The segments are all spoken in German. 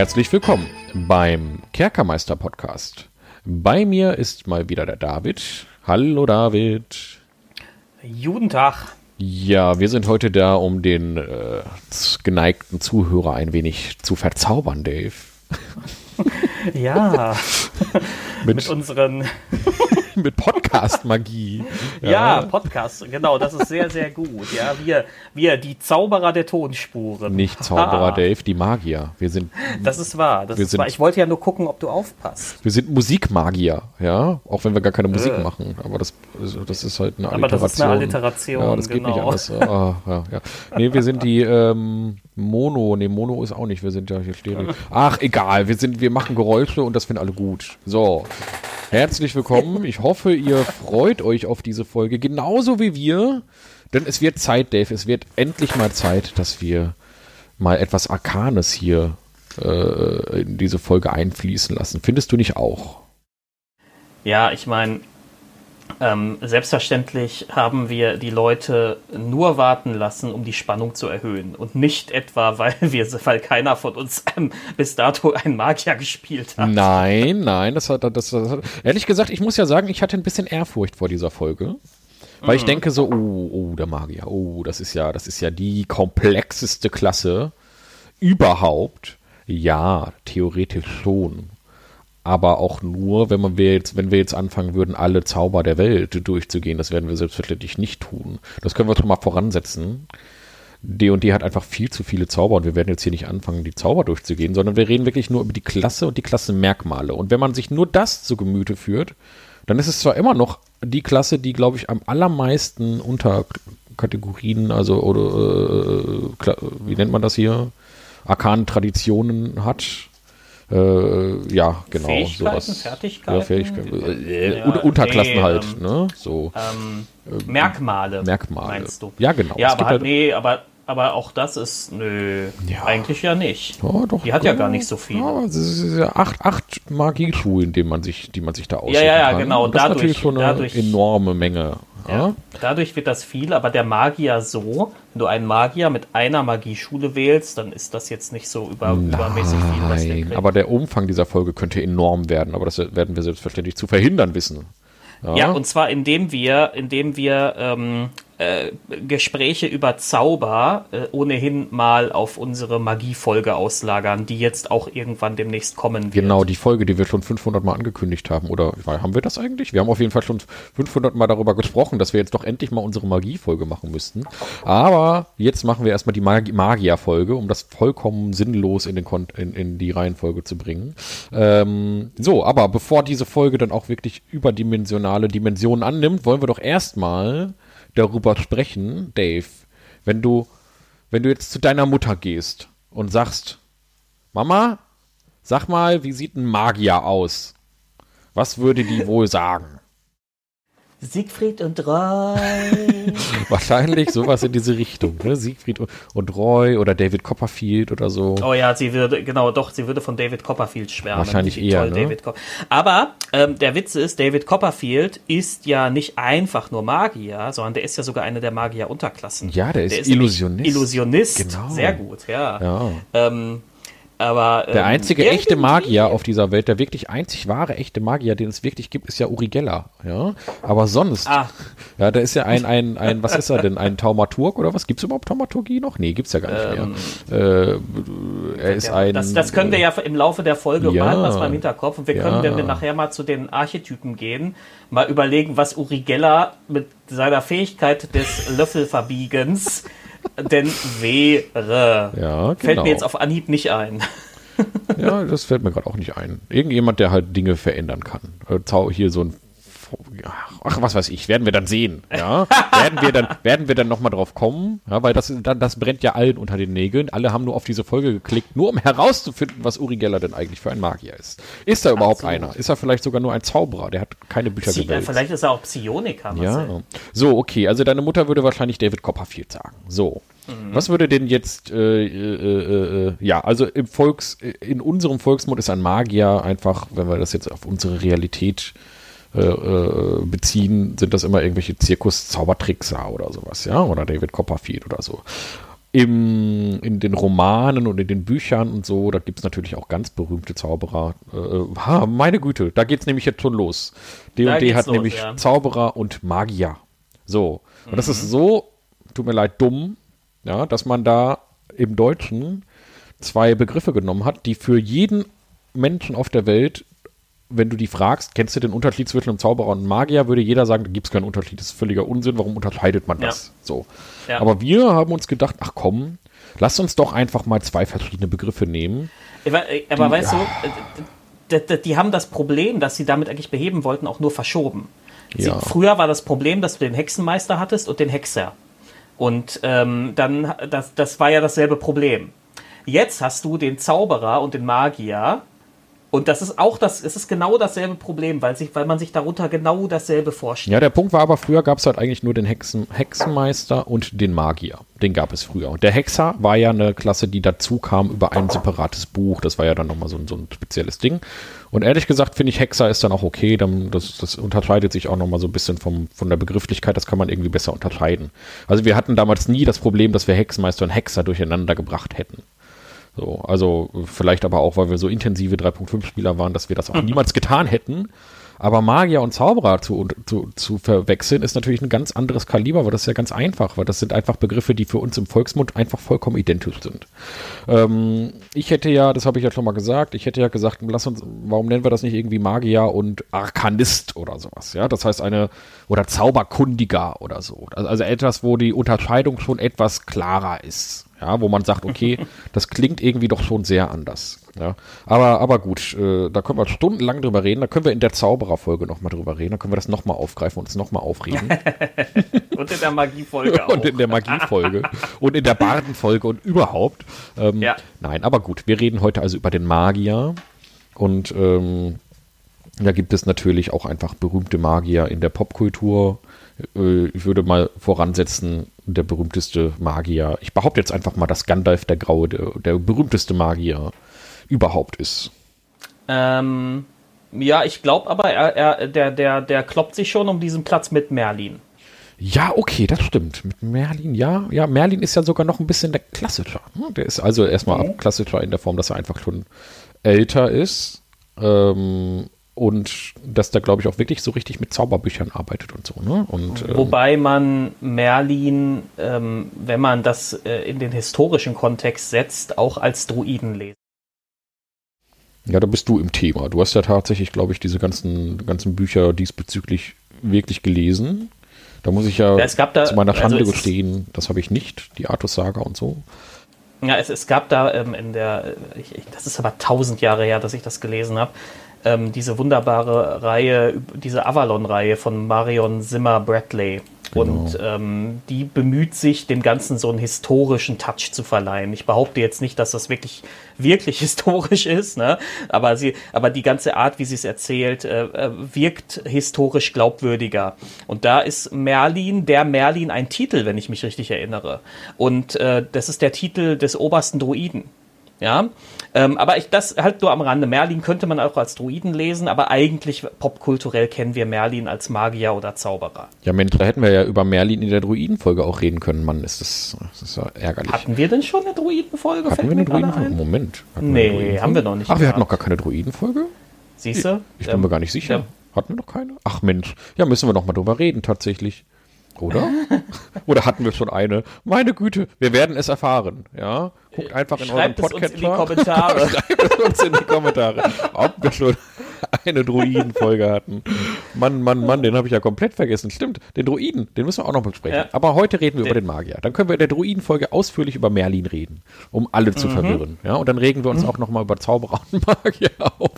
Herzlich willkommen beim Kerkermeister Podcast. Bei mir ist mal wieder der David. Hallo David. Judentag. Ja, wir sind heute da, um den äh, geneigten Zuhörer ein wenig zu verzaubern, Dave. Ja, mit, mit unseren mit Podcast-Magie. Ja. ja, Podcast, genau, das ist sehr, sehr gut. Ja, wir, wir, die Zauberer der Tonspuren. Nicht Zauberer. Dave, die Magier. Wir sind. Das ist wahr. Das ist wahr. Ich wollte ja nur gucken, ob du aufpasst. Wir sind Musikmagier, ja, auch wenn wir gar keine Musik äh. machen. Aber das, das ist halt eine Alliteration. Aber das ist eine Alliteration. Ja, das genau. geht nicht genau. anders. Ah, ja, ja. Nee, wir sind die ähm, Mono. Nee, Mono ist auch nicht. Wir sind ja hier Stereo. Ach, egal. Wir sind, wir machen Geräusche und das finden alle gut. So. Herzlich willkommen. Ich hoffe, ihr freut euch auf diese Folge genauso wie wir. Denn es wird Zeit, Dave. Es wird endlich mal Zeit, dass wir mal etwas Arkanes hier äh, in diese Folge einfließen lassen. Findest du nicht auch? Ja, ich meine, ähm, selbstverständlich haben wir die Leute nur warten lassen, um die Spannung zu erhöhen und nicht etwa, weil wir, weil keiner von uns ähm, bis dato einen Magier gespielt hat. Nein, nein, das hat, das, das hat, ehrlich gesagt, ich muss ja sagen, ich hatte ein bisschen Ehrfurcht vor dieser Folge. Weil mhm. ich denke so, oh, oh, der Magier, oh, das ist ja, das ist ja die komplexeste Klasse überhaupt. Ja, theoretisch schon aber auch nur, wenn man wir jetzt, wenn wir jetzt anfangen würden, alle Zauber der Welt durchzugehen. Das werden wir selbstverständlich nicht tun. Das können wir schon mal voransetzen. D&D hat einfach viel zu viele Zauber und wir werden jetzt hier nicht anfangen, die Zauber durchzugehen, sondern wir reden wirklich nur über die Klasse und die Klassenmerkmale. Und wenn man sich nur das zu Gemüte führt, dann ist es zwar immer noch die Klasse, die, glaube ich, am allermeisten Unterkategorien, also oder äh, wie nennt man das hier, arkanen Traditionen hat äh, ja, genau. Fähigkeiten, sowas. Fertigkeiten? Ja, Fähigkeiten. Äh, ja, Unterklassen nee, halt, ähm, ne? So. Ähm, Merkmale. Merkmale. Meinst du? Ja, genau. Ja, aber halt, nee, aber aber auch das ist, nö, ja. eigentlich ja nicht. Ja, doch, die hat ja, ja gar nicht so viel. Ja, es ist ja acht, acht Magieschulen, die man sich, die man sich da aussuchen Ja, ja, ja, genau. Und das dadurch, ist natürlich schon eine dadurch, enorme Menge. Ja. Dadurch wird das viel, aber der Magier so, wenn du einen Magier mit einer Magieschule wählst, dann ist das jetzt nicht so über, Nein, übermäßig viel. Was der aber der Umfang dieser Folge könnte enorm werden, aber das werden wir selbstverständlich zu verhindern wissen. Ja, ja und zwar indem wir, indem wir ähm, äh, Gespräche über Zauber äh, ohnehin mal auf unsere Magiefolge auslagern, die jetzt auch irgendwann demnächst kommen wird. Genau, die Folge, die wir schon 500 Mal angekündigt haben. Oder haben wir das eigentlich? Wir haben auf jeden Fall schon 500 Mal darüber gesprochen, dass wir jetzt doch endlich mal unsere Magiefolge machen müssten. Aber jetzt machen wir erstmal die Mag Magierfolge, um das vollkommen sinnlos in, den Kon in, in die Reihenfolge zu bringen. Ähm, so, aber bevor diese Folge dann auch wirklich überdimensionale Dimensionen annimmt, wollen wir doch erstmal darüber sprechen, Dave, wenn du, wenn du jetzt zu deiner Mutter gehst und sagst, Mama, sag mal, wie sieht ein Magier aus? Was würde die wohl sagen? Siegfried und Roy. Wahrscheinlich sowas in diese Richtung. Ne? Siegfried und Roy oder David Copperfield oder so. Oh ja, sie würde, genau, doch, sie würde von David Copperfield schwärmen. Wahrscheinlich eher. Toll, ne? Aber ähm, der Witz ist, David Copperfield ist ja nicht einfach nur Magier, sondern der ist ja sogar eine der Magier-Unterklassen. Ja, der ist, der ist Illusionist. Illusionist, genau. sehr gut, ja. ja. Ähm, aber, ähm, der einzige echte Magier auf dieser Welt, der wirklich einzig wahre echte Magier, den es wirklich gibt, ist ja Uri Geller. Ja? Aber sonst, ah. ja, da ist ja ein, ein, ein, was ist er denn? Ein Taumaturg oder was? Gibt es überhaupt Taumaturgie noch? Nee, gibt es ja gar nicht ähm, mehr. Äh, er ist ja, ein. Das, das können wir ja im Laufe der Folge ja, mal was mal im Hinterkopf. Und wir ja. können, wenn wir nachher mal zu den Archetypen gehen, mal überlegen, was Uri Geller mit seiner Fähigkeit des Löffelverbiegens denn wäre. Ja, genau. Fällt mir jetzt auf Anhieb nicht ein. ja, das fällt mir gerade auch nicht ein. Irgendjemand, der halt Dinge verändern kann. Äh, hier so ein ach, was weiß ich, werden wir dann sehen. Ja? werden wir dann, werden wir dann nochmal drauf kommen, ja, weil das, das brennt ja allen unter den Nägeln. Alle haben nur auf diese Folge geklickt, nur um herauszufinden, was Uri Geller denn eigentlich für ein Magier ist. Ist da überhaupt Absolut. einer? Ist er vielleicht sogar nur ein Zauberer? Der hat keine Bücher Psi gewälzt. Vielleicht ist er auch Psioniker. Ja. So, okay, also deine Mutter würde wahrscheinlich David Copperfield sagen. So. Mhm. Was würde denn jetzt, äh, äh, äh, ja, also im Volks, in unserem Volksmund ist ein Magier einfach, wenn wir das jetzt auf unsere Realität äh, äh, äh, beziehen, sind das immer irgendwelche Zirkus-Zaubertrickser oder sowas, ja, oder David Copperfield oder so. im, in den Romanen und in den Büchern und so, da gibt es natürlich auch ganz berühmte Zauberer. Äh, meine Güte, da geht es nämlich jetzt schon los. D&D hat los, nämlich ja. Zauberer und Magier. So. Und mhm. das ist so, tut mir leid, dumm, ja, dass man da im Deutschen zwei Begriffe genommen hat, die für jeden Menschen auf der Welt wenn du die fragst, kennst du den Unterschied zwischen einem Zauberer und einem Magier, würde jeder sagen, da gibt es keinen Unterschied, das ist völliger Unsinn, warum unterscheidet man das? Ja. So. Ja. Aber wir haben uns gedacht, ach komm, lass uns doch einfach mal zwei verschiedene Begriffe nehmen. Aber, aber die, weißt ja. du, die, die, haben das Problem, das sie damit eigentlich beheben wollten, auch nur verschoben. Sie, früher war das Problem, dass du den Hexenmeister hattest und den Hexer. Und ähm, dann, das, das war ja dasselbe Problem. Jetzt hast du den Zauberer und den Magier und das ist auch das, es ist genau dasselbe Problem, weil, sich, weil man sich darunter genau dasselbe vorstellt. Ja, der Punkt war aber, früher gab es halt eigentlich nur den Hexen, Hexenmeister und den Magier. Den gab es früher. Und der Hexer war ja eine Klasse, die dazu kam über ein separates Buch. Das war ja dann nochmal so, so ein spezielles Ding. Und ehrlich gesagt finde ich, Hexer ist dann auch okay. Dann, das, das unterscheidet sich auch nochmal so ein bisschen vom, von der Begrifflichkeit. Das kann man irgendwie besser unterscheiden. Also wir hatten damals nie das Problem, dass wir Hexenmeister und Hexer durcheinander gebracht hätten. So, also vielleicht aber auch, weil wir so intensive 3.5-Spieler waren, dass wir das auch niemals getan hätten. Aber Magier und Zauberer zu, zu, zu verwechseln, ist natürlich ein ganz anderes Kaliber, weil das ist ja ganz einfach, weil das sind einfach Begriffe, die für uns im Volksmund einfach vollkommen identisch sind. Ähm, ich hätte ja, das habe ich ja schon mal gesagt, ich hätte ja gesagt, lass uns, warum nennen wir das nicht irgendwie Magier und Arkanist oder sowas, ja? Das heißt eine, oder Zauberkundiger oder so. Also, also etwas, wo die Unterscheidung schon etwas klarer ist. Ja, wo man sagt, okay, das klingt irgendwie doch schon sehr anders. Ja, aber, aber gut, äh, da können wir stundenlang drüber reden. Da können wir in der Zaubererfolge nochmal drüber reden. Da können wir das nochmal aufgreifen und uns nochmal aufreden. und in der Magiefolge auch. Und in der Magiefolge. und in der Bardenfolge und überhaupt. Ähm, ja. Nein, aber gut, wir reden heute also über den Magier. Und ähm, da gibt es natürlich auch einfach berühmte Magier in der Popkultur. Äh, ich würde mal voransetzen, der berühmteste Magier. Ich behaupte jetzt einfach mal, dass Gandalf der Graue der, der berühmteste Magier überhaupt ist. Ähm, ja, ich glaube aber, er, er, der, der, der kloppt sich schon um diesen Platz mit Merlin. Ja, okay, das stimmt. Mit Merlin, ja. Ja, Merlin ist ja sogar noch ein bisschen der klassischer. Ne? Der ist also erstmal okay. klassischer in der Form, dass er einfach schon älter ist. Ähm, und dass da, glaube ich, auch wirklich so richtig mit Zauberbüchern arbeitet und so. Ne? Und, ähm, Wobei man Merlin, ähm, wenn man das äh, in den historischen Kontext setzt, auch als Druiden lesen. Ja, da bist du im Thema. Du hast ja tatsächlich, glaube ich, diese ganzen, ganzen Bücher diesbezüglich wirklich gelesen. Da muss ich ja, ja da, zu meiner Schande also gestehen, das habe ich nicht, die Artus-Saga und so. Ja, es, es gab da ähm, in der, ich, ich, das ist aber tausend Jahre her, dass ich das gelesen habe, ähm, diese wunderbare Reihe, diese Avalon-Reihe von Marion Zimmer Bradley. Genau. Und ähm, die bemüht sich, dem Ganzen so einen historischen Touch zu verleihen. Ich behaupte jetzt nicht, dass das wirklich, wirklich historisch ist, ne? aber, sie, aber die ganze Art, wie sie es erzählt, äh, äh, wirkt historisch glaubwürdiger. Und da ist Merlin, der Merlin, ein Titel, wenn ich mich richtig erinnere. Und äh, das ist der Titel des obersten Druiden. Ja, ähm, aber ich, das halt nur am Rande. Merlin könnte man auch als Druiden lesen, aber eigentlich popkulturell kennen wir Merlin als Magier oder Zauberer. Ja, Mensch, da hätten wir ja über Merlin in der Druidenfolge auch reden können. Mann, ist das, das ist ja ärgerlich. Hatten wir denn schon eine Druidenfolge? Hatten wir eine Druidenfolge? Moment. Nee, Druidenfolge? haben wir noch nicht. Ach, wir hatten noch gar keine Druidenfolge? Siehst du? Ich, ich bin ähm, mir gar nicht sicher. Ja. Hatten wir noch keine? Ach Mensch, ja, müssen wir noch mal drüber reden tatsächlich. Oder? Oder hatten wir schon eine? Meine Güte, wir werden es erfahren. Ja, guckt einfach in Schreibt euren Podcast. Schreibt es uns in die Kommentare. Schreibt es uns in die Kommentare, ob wir schon eine Druiden-Folge hatten. Mann, Mann, Mann, den habe ich ja komplett vergessen. Stimmt, den Druiden, den müssen wir auch noch besprechen. Ja. Aber heute reden wir den. über den Magier. Dann können wir in der Druiden-Folge ausführlich über Merlin reden, um alle zu mhm. verwirren. Ja, und dann regen wir uns mhm. auch noch mal über Zauberer und Magier auf.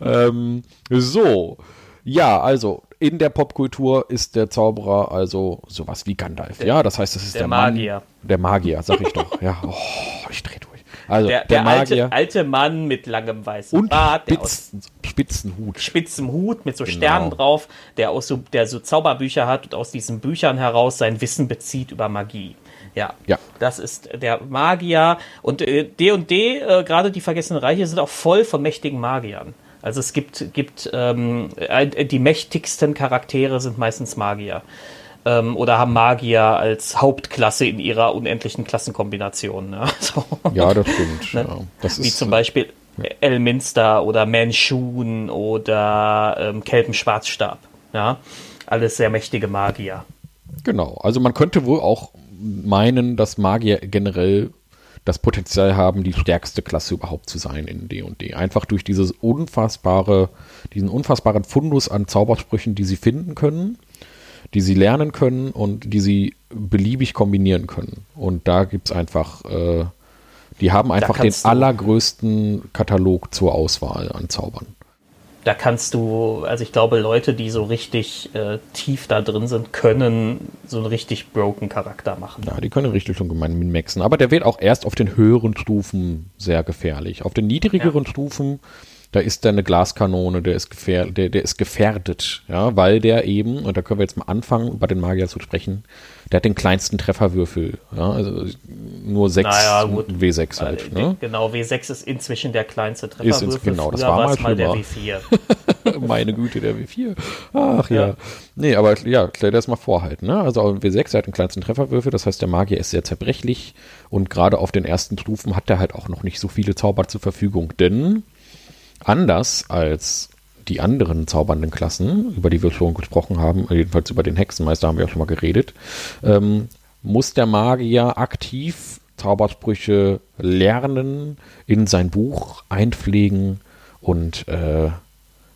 ähm, so. Ja, also in der Popkultur ist der Zauberer also sowas wie Gandalf. ja, das heißt, das ist der, der Magier. Mann, der Magier, sag ich doch. Ja, oh, ich dreh durch. Also der, der, der Magier, alte, alte, Mann mit langem weißen und Bart, Spitz, spitzen Hut. Spitzen Hut mit so genau. Sternen drauf, der aus so, der so Zauberbücher hat und aus diesen Büchern heraus sein Wissen bezieht über Magie. Ja, ja. das ist der Magier. Und D&D, äh, äh, gerade die Vergessenen Reiche, sind auch voll von mächtigen Magiern. Also es gibt, gibt ähm, die mächtigsten Charaktere sind meistens Magier. ähm, oder haben Magier als Hauptklasse in ihrer unendlichen Klassenkombination. Ne? So. Ja, das stimmt. ne? ja. das Wie zum Beispiel ja. Elminster oder Manchun oder ähm, Kelpenschwarzstab. Ja? Alles sehr mächtige Magier. Genau, also man könnte wohl auch meinen, dass Magier generell das Potenzial haben, die stärkste Klasse überhaupt zu sein in D&D. Einfach durch dieses unfassbare, diesen unfassbaren Fundus an Zaubersprüchen, die sie finden können, die sie lernen können und die sie beliebig kombinieren können. Und da gibt es einfach, äh, die haben einfach den allergrößten Katalog zur Auswahl an Zaubern da kannst du, also ich glaube, Leute, die so richtig äh, tief da drin sind, können so einen richtig broken Charakter machen. Ja, die können richtig schon gemein maxen. Aber der wird auch erst auf den höheren Stufen sehr gefährlich. Auf den niedrigeren ja. Stufen da ist da eine Glaskanone, der ist, gefähr der, der ist gefährdet, ja, weil der eben, und da können wir jetzt mal anfangen, über den Magier zu sprechen, der hat den kleinsten Trefferwürfel, ja, also nur 6 naja, W6 halt. Ne? Genau, W6 ist inzwischen der kleinste Trefferwürfel. Ist genau, das war mal, mal der W4. Meine Güte, der W4. Ach ja. ja. Nee, aber ja, stell dir das mal vor halt, ne? Also W6 der hat den kleinsten Trefferwürfel, das heißt, der Magier ist sehr zerbrechlich und gerade auf den ersten Stufen hat er halt auch noch nicht so viele Zauber zur Verfügung, denn Anders als die anderen zaubernden Klassen, über die wir schon gesprochen haben, jedenfalls über den Hexenmeister haben wir ja schon mal geredet, ähm, muss der Magier aktiv Zaubersprüche lernen, in sein Buch einpflegen und äh,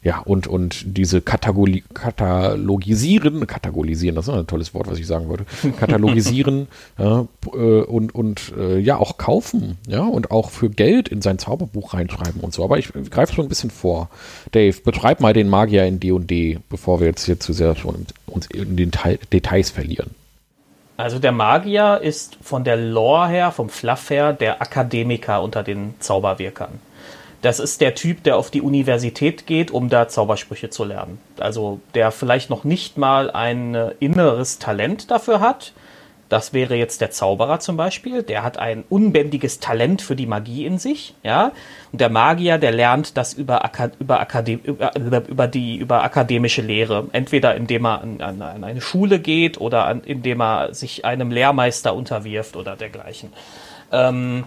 ja, und, und diese Katagoli katalogisieren, katalogisieren, das ist ein tolles Wort, was ich sagen wollte, katalogisieren ja, äh, und, und äh, ja, auch kaufen, ja, und auch für Geld in sein Zauberbuch reinschreiben und so. Aber ich greife schon ein bisschen vor. Dave, betreib mal den Magier in D&D, bevor wir jetzt hier zu sehr schon uns in den Teil, Details verlieren. Also der Magier ist von der Lore her, vom Fluff her, der Akademiker unter den Zauberwirkern. Das ist der Typ, der auf die Universität geht, um da Zaubersprüche zu lernen. Also der vielleicht noch nicht mal ein äh, inneres Talent dafür hat. Das wäre jetzt der Zauberer zum Beispiel. Der hat ein unbändiges Talent für die Magie in sich, ja. Und der Magier, der lernt das über, Aka über, Akadem über, über, die über akademische Lehre. Entweder indem er an, an, an eine Schule geht oder an, indem er sich einem Lehrmeister unterwirft oder dergleichen. Ähm,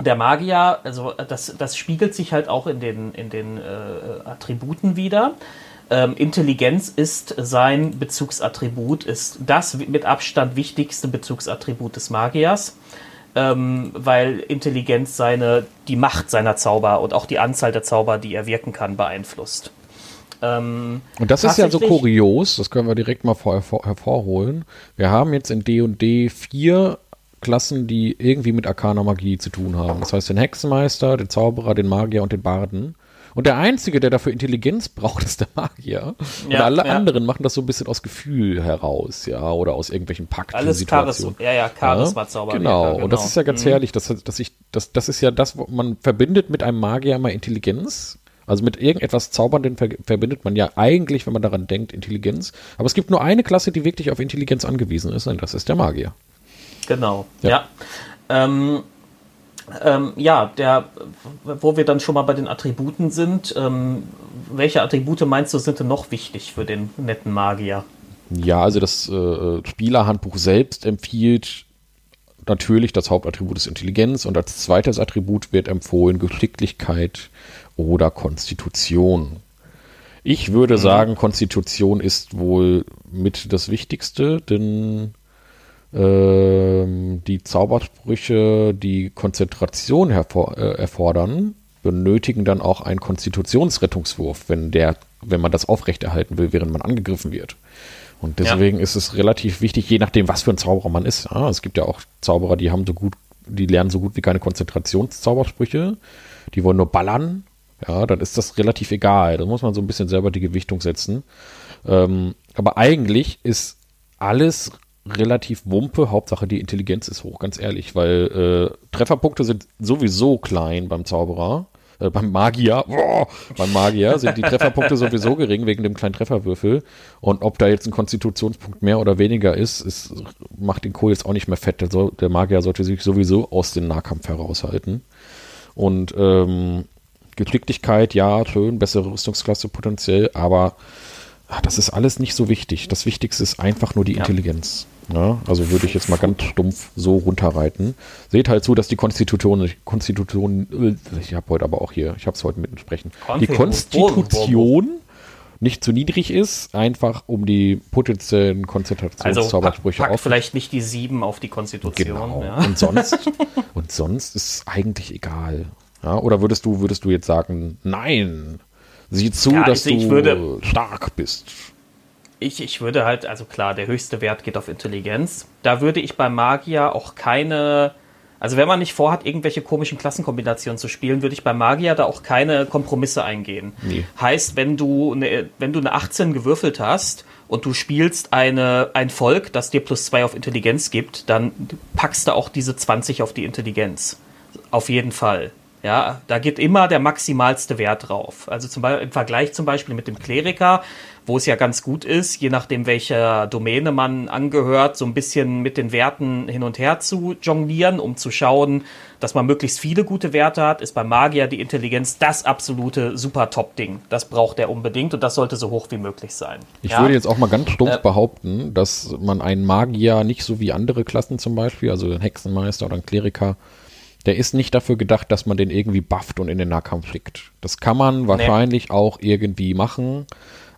der Magier, also das, das spiegelt sich halt auch in den, in den äh, Attributen wieder. Ähm, Intelligenz ist sein Bezugsattribut, ist das mit Abstand wichtigste Bezugsattribut des Magiers, ähm, weil Intelligenz seine, die Macht seiner Zauber und auch die Anzahl der Zauber, die er wirken kann, beeinflusst. Ähm, und das ist ja so kurios, das können wir direkt mal vor, hervor, hervorholen. Wir haben jetzt in D&D vier Klassen, die irgendwie mit arkaner Magie zu tun haben. Das heißt den Hexenmeister, den Zauberer, den Magier und den Barden. Und der Einzige, der dafür Intelligenz braucht, ist der Magier. Und ja, alle ja. anderen machen das so ein bisschen aus Gefühl heraus, ja, oder aus irgendwelchen Pakten. Alles Charisma, ja, ja, Charisma-Zauber. Ja, genau. genau, und das genau. ist ja ganz mhm. herrlich, dass, dass ich, das, das ist ja das, man verbindet mit einem Magier immer Intelligenz. Also mit irgendetwas Zaubernden verbindet man ja eigentlich, wenn man daran denkt, Intelligenz. Aber es gibt nur eine Klasse, die wirklich auf Intelligenz angewiesen ist, und das ist der Magier. Genau, ja. Ja, ähm, ähm, ja der, wo wir dann schon mal bei den Attributen sind, ähm, welche Attribute meinst du sind denn noch wichtig für den netten Magier? Ja, also das äh, Spielerhandbuch selbst empfiehlt natürlich das Hauptattribut ist Intelligenz und als zweites Attribut wird empfohlen Geschicklichkeit oder Konstitution. Ich würde mhm. sagen, Konstitution ist wohl mit das Wichtigste, denn die Zaubersprüche, die Konzentration hervor, äh, erfordern, benötigen dann auch einen Konstitutionsrettungswurf, wenn der, wenn man das aufrechterhalten will, während man angegriffen wird. Und deswegen ja. ist es relativ wichtig, je nachdem, was für ein Zauberer man ist. Ja, es gibt ja auch Zauberer, die haben so gut, die lernen so gut wie keine Konzentrationszaubersprüche. Die wollen nur ballern. Ja, dann ist das relativ egal. Da muss man so ein bisschen selber die Gewichtung setzen. Ähm, aber eigentlich ist alles relativ wumpe. Hauptsache die Intelligenz ist hoch, ganz ehrlich, weil äh, Trefferpunkte sind sowieso klein beim Zauberer. Äh, beim Magier, boah, beim Magier sind die Trefferpunkte sowieso gering wegen dem kleinen Trefferwürfel. Und ob da jetzt ein Konstitutionspunkt mehr oder weniger ist, ist macht den Kohl jetzt auch nicht mehr fett. Der, der Magier sollte sich sowieso aus dem Nahkampf heraushalten. Und ähm, Geschicklichkeit, ja, schön, bessere Rüstungsklasse potenziell, aber ach, das ist alles nicht so wichtig. Das Wichtigste ist einfach nur die ja. Intelligenz. Ja, also würde ich jetzt mal ganz stumpf so runterreiten. Seht halt zu, dass die Konstitution, Konstitution, ich habe heute aber auch hier, ich habe es heute mit sprechen, die Konstitution nicht zu niedrig ist, einfach um die potenziellen Konzentrationszaubersprüche also, pack, vielleicht nicht die sieben auf die Konstitution. Genau. Ja. Und sonst und sonst ist es eigentlich egal. Ja, oder würdest du würdest du jetzt sagen, nein, sieh zu, ja, dass also du würde, stark bist. Ich, ich würde halt, also klar, der höchste Wert geht auf Intelligenz. Da würde ich beim Magier auch keine also wenn man nicht vorhat, irgendwelche komischen Klassenkombinationen zu spielen, würde ich bei Magier da auch keine Kompromisse eingehen. Nee. Heißt, wenn du, eine, wenn du eine 18 gewürfelt hast und du spielst eine, ein Volk, das dir plus 2 auf Intelligenz gibt, dann packst du auch diese 20 auf die Intelligenz. Auf jeden Fall. Ja, da geht immer der maximalste Wert drauf. Also zum Beispiel, im Vergleich zum Beispiel mit dem Kleriker, wo es ja ganz gut ist, je nachdem welcher Domäne man angehört, so ein bisschen mit den Werten hin und her zu jonglieren, um zu schauen, dass man möglichst viele gute Werte hat, ist beim Magier die Intelligenz das absolute super Top-Ding. Das braucht er unbedingt und das sollte so hoch wie möglich sein. Ich ja? würde jetzt auch mal ganz stumpf äh, behaupten, dass man einen Magier nicht so wie andere Klassen zum Beispiel, also einen Hexenmeister oder einen Kleriker, der ist nicht dafür gedacht, dass man den irgendwie bufft und in den Nahkampf schickt. Das kann man wahrscheinlich nee. auch irgendwie machen,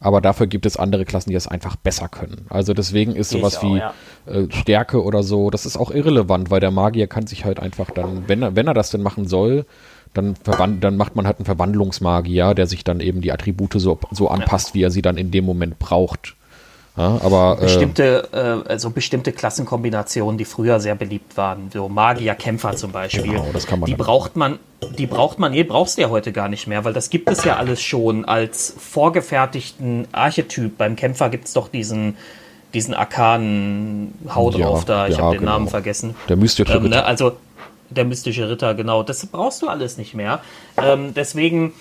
aber dafür gibt es andere Klassen, die das einfach besser können. Also deswegen ist sowas auch, wie ja. äh, Stärke oder so, das ist auch irrelevant, weil der Magier kann sich halt einfach dann, wenn er, wenn er das denn machen soll, dann, dann macht man halt einen Verwandlungsmagier, der sich dann eben die Attribute so, so anpasst, ja. wie er sie dann in dem Moment braucht. Ja, aber, äh, bestimmte, äh, also bestimmte Klassenkombinationen, die früher sehr beliebt waren, so Magier-Kämpfer zum Beispiel, genau, das kann man die braucht man, die braucht man, nee, brauchst du ja heute gar nicht mehr, weil das gibt es ja alles schon als vorgefertigten Archetyp. Beim Kämpfer gibt es doch diesen, diesen arkanen Hau drauf ja, da, ich ja, habe den genau. Namen vergessen. Der mystische ähm, ne, Also der mystische Ritter, genau. Das brauchst du alles nicht mehr. Ähm, deswegen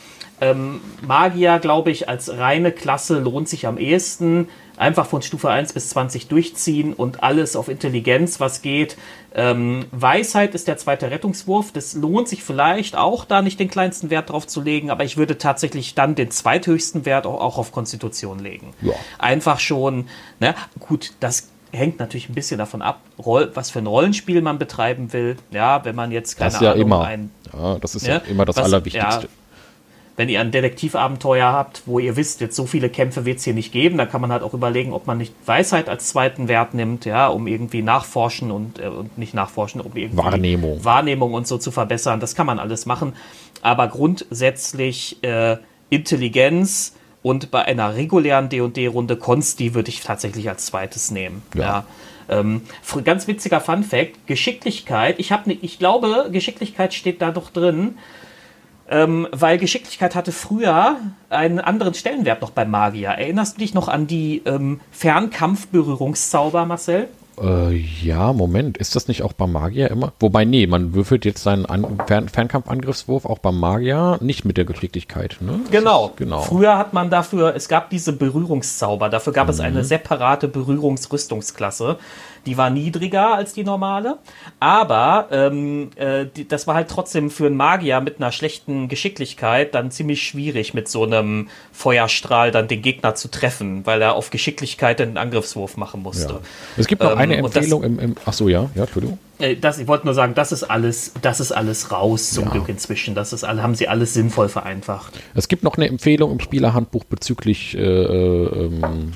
ähm, Magier, glaube ich, als reine Klasse lohnt sich am ehesten einfach von Stufe 1 bis 20 durchziehen und alles auf Intelligenz, was geht. Ähm, Weisheit ist der zweite Rettungswurf. Das lohnt sich vielleicht auch, da nicht den kleinsten Wert drauf zu legen, aber ich würde tatsächlich dann den zweithöchsten Wert auch, auch auf Konstitution legen. Ja. Einfach schon, ne, gut, das hängt natürlich ein bisschen davon ab, was für ein Rollenspiel man betreiben will. Ja, wenn man jetzt keine das ist ja Ahnung, immer. ein. Ja, das ist ja, ja immer das was, Allerwichtigste. Ja, wenn ihr ein Detektivabenteuer habt, wo ihr wisst, jetzt so viele Kämpfe wird es hier nicht geben, dann kann man halt auch überlegen, ob man nicht Weisheit als zweiten Wert nimmt, ja, um irgendwie nachforschen und, äh, und nicht nachforschen, um irgendwie Wahrnehmung. Wahrnehmung und so zu verbessern. Das kann man alles machen. Aber grundsätzlich äh, Intelligenz und bei einer regulären D&D-Runde Konsti würde ich tatsächlich als zweites nehmen. Ja. ja. Ähm, ganz witziger Fun Fact: Geschicklichkeit. Ich habe, ne, ich glaube, Geschicklichkeit steht da doch drin. Ähm, weil Geschicklichkeit hatte früher einen anderen Stellenwert noch beim Magier. Erinnerst du dich noch an die ähm, Fernkampfberührungszauber, Marcel? Äh, ja, Moment. Ist das nicht auch beim Magier immer? Wobei, nee, man würfelt jetzt seinen An Fern Fernkampfangriffswurf auch beim Magier nicht mit der Geschicklichkeit. Ne? Genau. genau. Früher hat man dafür, es gab diese Berührungszauber, dafür gab mhm. es eine separate Berührungsrüstungsklasse. Die war niedriger als die normale, aber ähm, äh, die, das war halt trotzdem für einen Magier mit einer schlechten Geschicklichkeit dann ziemlich schwierig, mit so einem Feuerstrahl dann den Gegner zu treffen, weil er auf Geschicklichkeit einen Angriffswurf machen musste. Ja. Es gibt noch ähm, eine Empfehlung das, im, im, Ach so, ja, ja, Entschuldigung. Äh, das, ich wollte nur sagen, das ist alles, das ist alles raus zum ja. Glück inzwischen. Das ist alle, haben sie alles sinnvoll vereinfacht. Es gibt noch eine Empfehlung im Spielerhandbuch bezüglich äh, äh ähm,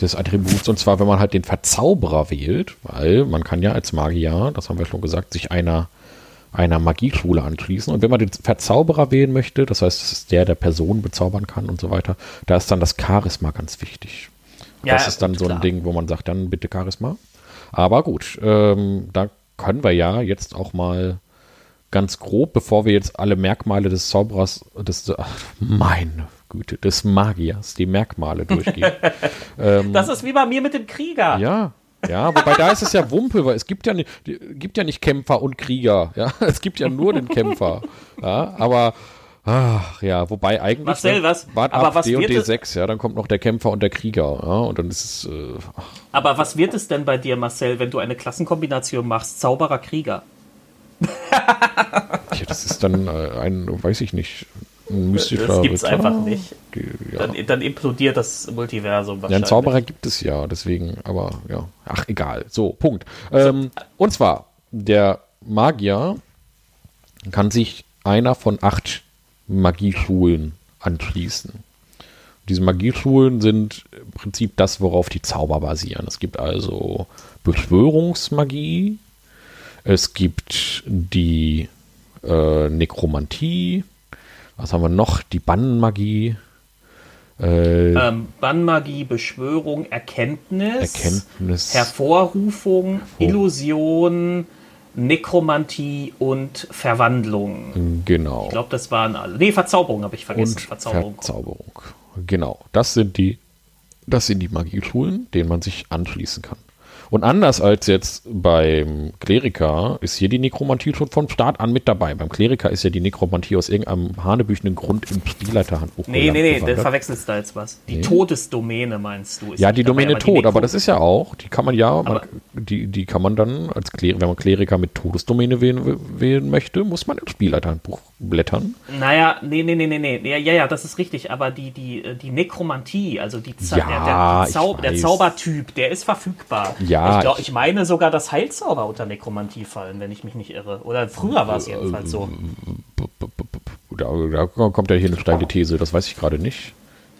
des Attributs. Und zwar, wenn man halt den Verzauberer wählt, weil man kann ja als Magier, das haben wir schon gesagt, sich einer, einer Magieschule anschließen. Und wenn man den Verzauberer wählen möchte, das heißt, das ist der, der Personen bezaubern kann und so weiter, da ist dann das Charisma ganz wichtig. Ja, das ist dann so ein klar. Ding, wo man sagt, dann bitte Charisma. Aber gut, ähm, da können wir ja jetzt auch mal ganz grob, bevor wir jetzt alle Merkmale des Zauberers, des, ach, meine Güte, des Magiers, die Merkmale durchgehen. ähm, das ist wie bei mir mit dem Krieger. Ja, ja, wobei da ist es ja Wumpe, weil es gibt ja, nicht, gibt ja nicht Kämpfer und Krieger. Ja, es gibt ja nur den Kämpfer. Ja, aber ach ja, wobei eigentlich Marcel, was? Wart aber ab was D und D6, ja, dann kommt noch der Kämpfer und der Krieger, ja, und dann ist es. Äh, aber was wird es denn bei dir, Marcel, wenn du eine Klassenkombination machst, Zauberer Krieger? ja, das ist dann äh, ein, weiß ich nicht, Mystischer das gibt es einfach nicht. Ja. Dann, dann, implodiert das Multiversum wahrscheinlich. Ja, einen Zauberer gibt es ja, deswegen, aber ja. Ach, egal. So, Punkt. Ähm, und zwar, der Magier kann sich einer von acht Magieschulen anschließen. Diese Magieschulen sind im Prinzip das, worauf die Zauber basieren. Es gibt also Beschwörungsmagie, es gibt die äh, Nekromantie, was haben wir noch? Die Bannenmagie. Äh, ähm, Bannmagie, Beschwörung, Erkenntnis, Erkenntnis Hervorrufung, Hervor Illusion, Nekromantie und Verwandlung. Genau. Ich glaube, das waren alle. Nee, Verzauberung habe ich vergessen. Und Verzauberung. Verzauberung. Genau. Das sind die, das sind die Magieschulen, denen man sich anschließen kann. Und anders als jetzt beim Kleriker ist hier die Nekromantie schon von Start an mit dabei. Beim Kleriker ist ja die Nekromantie aus irgendeinem hanebüchenden Grund im Spielleiterhandbuch. Nee, nee, nee, da verwechselst du jetzt was. Die nee. Todesdomäne meinst du? ja, die Domäne dabei, Tod, die aber das ist ja auch, die kann man ja, man, die, die kann man dann als Kleriker, wenn man Kleriker mit Todesdomäne wählen, wählen möchte, muss man im Spielleiterhandbuch blättern. Naja, nee, nee, nee, nee, nee. Ja, ja, ja, das ist richtig, aber die, die, die Nekromantie, also die, ja, der, der, Zau der Zaubertyp, der ist verfügbar. Ja, ich, glaub, ich meine sogar, dass Heilzauber unter Nekromantie fallen, wenn ich mich nicht irre. Oder früher war es jedenfalls so. Da, da, kommt ja hier eine steile These, das weiß ich gerade nicht.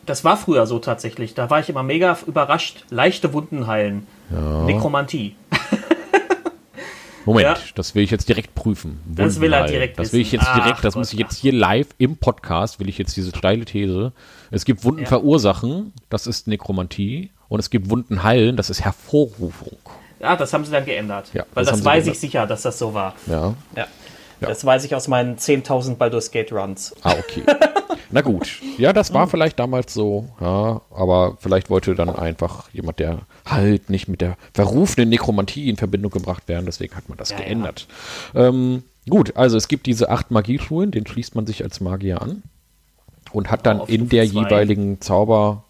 Das war früher so tatsächlich. Da war ich immer mega überrascht. Leichte Wunden heilen. Ja. Nekromantie. Moment, ja. das will ich jetzt direkt prüfen. Das will er direkt Das will ich jetzt direkt, Ach, das Gott, muss ich jetzt hier live im Podcast, will ich jetzt diese steile These. Es gibt Wunden ja. verursachen, das ist Nekromantie. Und es gibt Wunden heilen, das ist Hervorrufung. Ja, das haben sie dann geändert. Ja, Weil das, das weiß ich sicher, dass das so war. Ja. ja. Ja. Das weiß ich aus meinen 10.000 Baldur's Gate Runs. Ah, okay. Na gut. Ja, das war vielleicht damals so, ja, aber vielleicht wollte dann einfach jemand, der halt nicht mit der verrufenen Nekromantie in Verbindung gebracht werden, deswegen hat man das ja, geändert. Ähm, gut, also es gibt diese acht Magieschulen, den schließt man sich als Magier an und hat dann in der zwei. jeweiligen Zauber,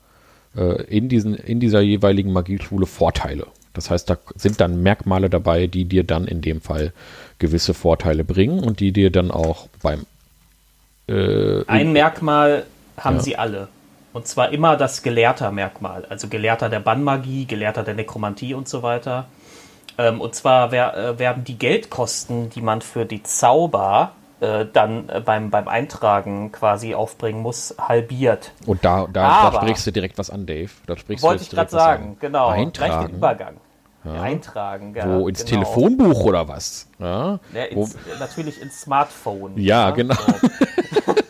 in, diesen, in dieser jeweiligen Magieschule Vorteile. Das heißt, da sind dann Merkmale dabei, die dir dann in dem Fall gewisse Vorteile bringen und die dir dann auch beim äh, Ein Merkmal haben ja. sie alle. Und zwar immer das Gelehrter-Merkmal. Also Gelehrter der Bannmagie, Gelehrter der Nekromantie und so weiter. Ähm, und zwar wer, äh, werden die Geldkosten, die man für die Zauber äh, dann äh, beim, beim Eintragen quasi aufbringen muss, halbiert. Und da, da, da sprichst du direkt was an, Dave. Da sprichst wollte ich gerade sagen, genau. Eintragen. Gleich den Übergang. Ja. Eintragen, ja, Wo ins genau. Telefonbuch oder was? Ja, ja ins, natürlich ins Smartphone. Ja, genau.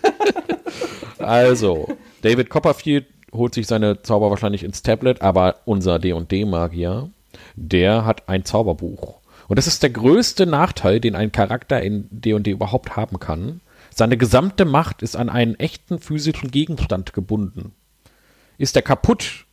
also, David Copperfield holt sich seine Zauber wahrscheinlich ins Tablet, aber unser D&D-Magier, der hat ein Zauberbuch. Und das ist der größte Nachteil, den ein Charakter in D&D überhaupt haben kann. Seine gesamte Macht ist an einen echten physischen Gegenstand gebunden. Ist der kaputt,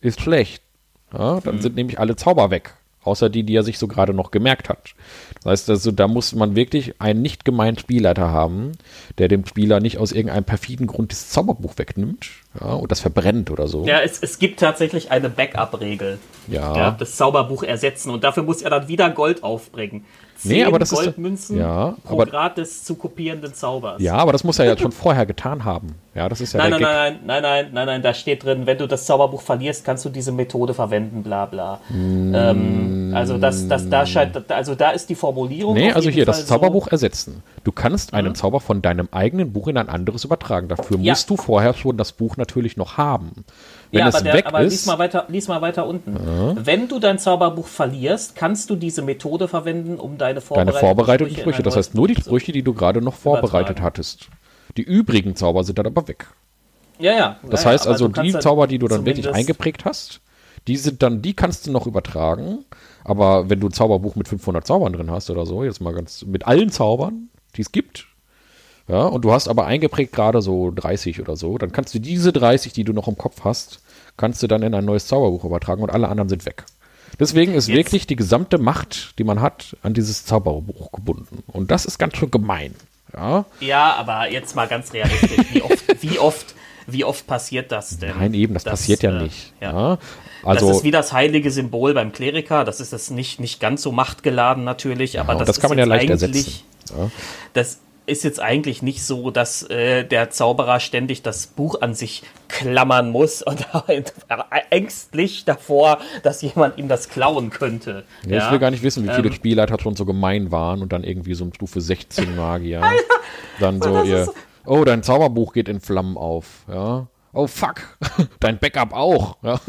ist schlecht. Ja, dann mhm. sind nämlich alle Zauber weg. Außer die, die er sich so gerade noch gemerkt hat. Das heißt also, da muss man wirklich einen nicht gemeinen Spielleiter haben, der dem Spieler nicht aus irgendeinem perfiden Grund das Zauberbuch wegnimmt ja, und das verbrennt oder so. Ja, es, es gibt tatsächlich eine Backup-Regel. Ja. ja. Das Zauberbuch ersetzen und dafür muss er dann wieder Gold aufbringen. Nee, aber das Goldmünzen ist, ja, pro aber, Grad des zu kopierenden Zaubers. Ja, aber das muss er ja schon vorher getan haben. Ja, das ist ja nein, nein, nein, nein, nein, nein, nein, da steht drin, wenn du das Zauberbuch verlierst, kannst du diese Methode verwenden, bla bla. Mm. Ähm, also das, das, da scheint, also da ist die Formulierung. Nee, also hier, Fall das Zauberbuch so. ersetzen. Du kannst einen mhm. Zauber von deinem eigenen Buch in ein anderes übertragen. Dafür ja. musst du vorher schon das Buch natürlich noch haben. Wenn ja, es aber, der, weg aber ist, lies, mal weiter, lies mal weiter unten. Ja. Wenn du dein Zauberbuch verlierst, kannst du diese Methode verwenden, um deine vorbereiteten, deine vorbereiteten Sprüche. Sprüche das heißt nur die Sprüche, die du gerade noch vorbereitet übertragen. hattest. Die übrigen Zauber sind dann aber weg. Ja, ja. Das ja, heißt also, die Zauber, die du dann wirklich eingeprägt hast, die sind dann, die kannst du noch übertragen. Aber wenn du ein Zauberbuch mit 500 Zaubern drin hast oder so, jetzt mal ganz mit allen Zaubern, die es gibt, ja, und du hast aber eingeprägt gerade so 30 oder so, dann kannst du diese 30, die du noch im Kopf hast, kannst du dann in ein neues Zauberbuch übertragen und alle anderen sind weg. Deswegen ist Jetzt. wirklich die gesamte Macht, die man hat, an dieses Zauberbuch gebunden. Und das ist ganz schön gemein. Ja, ja aber jetzt mal ganz realistisch, wie oft, wie oft wie oft passiert das denn? Nein, eben, das, das passiert ja äh, nicht. Ja. ja. Also, das ist wie das heilige Symbol beim Kleriker. Das ist das nicht, nicht ganz so machtgeladen natürlich, aber ja, das, das kann man ja leicht ersetzen. Ja. Das, ist jetzt eigentlich nicht so, dass äh, der Zauberer ständig das Buch an sich klammern muss und ängstlich davor, dass jemand ihm das klauen könnte. Ja, ja. Ich will gar nicht wissen, wie viele ähm, Spielleiter schon so gemein waren und dann irgendwie so ein Stufe 16 Magier dann so ihr, oh, dein Zauberbuch geht in Flammen auf, ja. Oh fuck, dein Backup auch. Ja.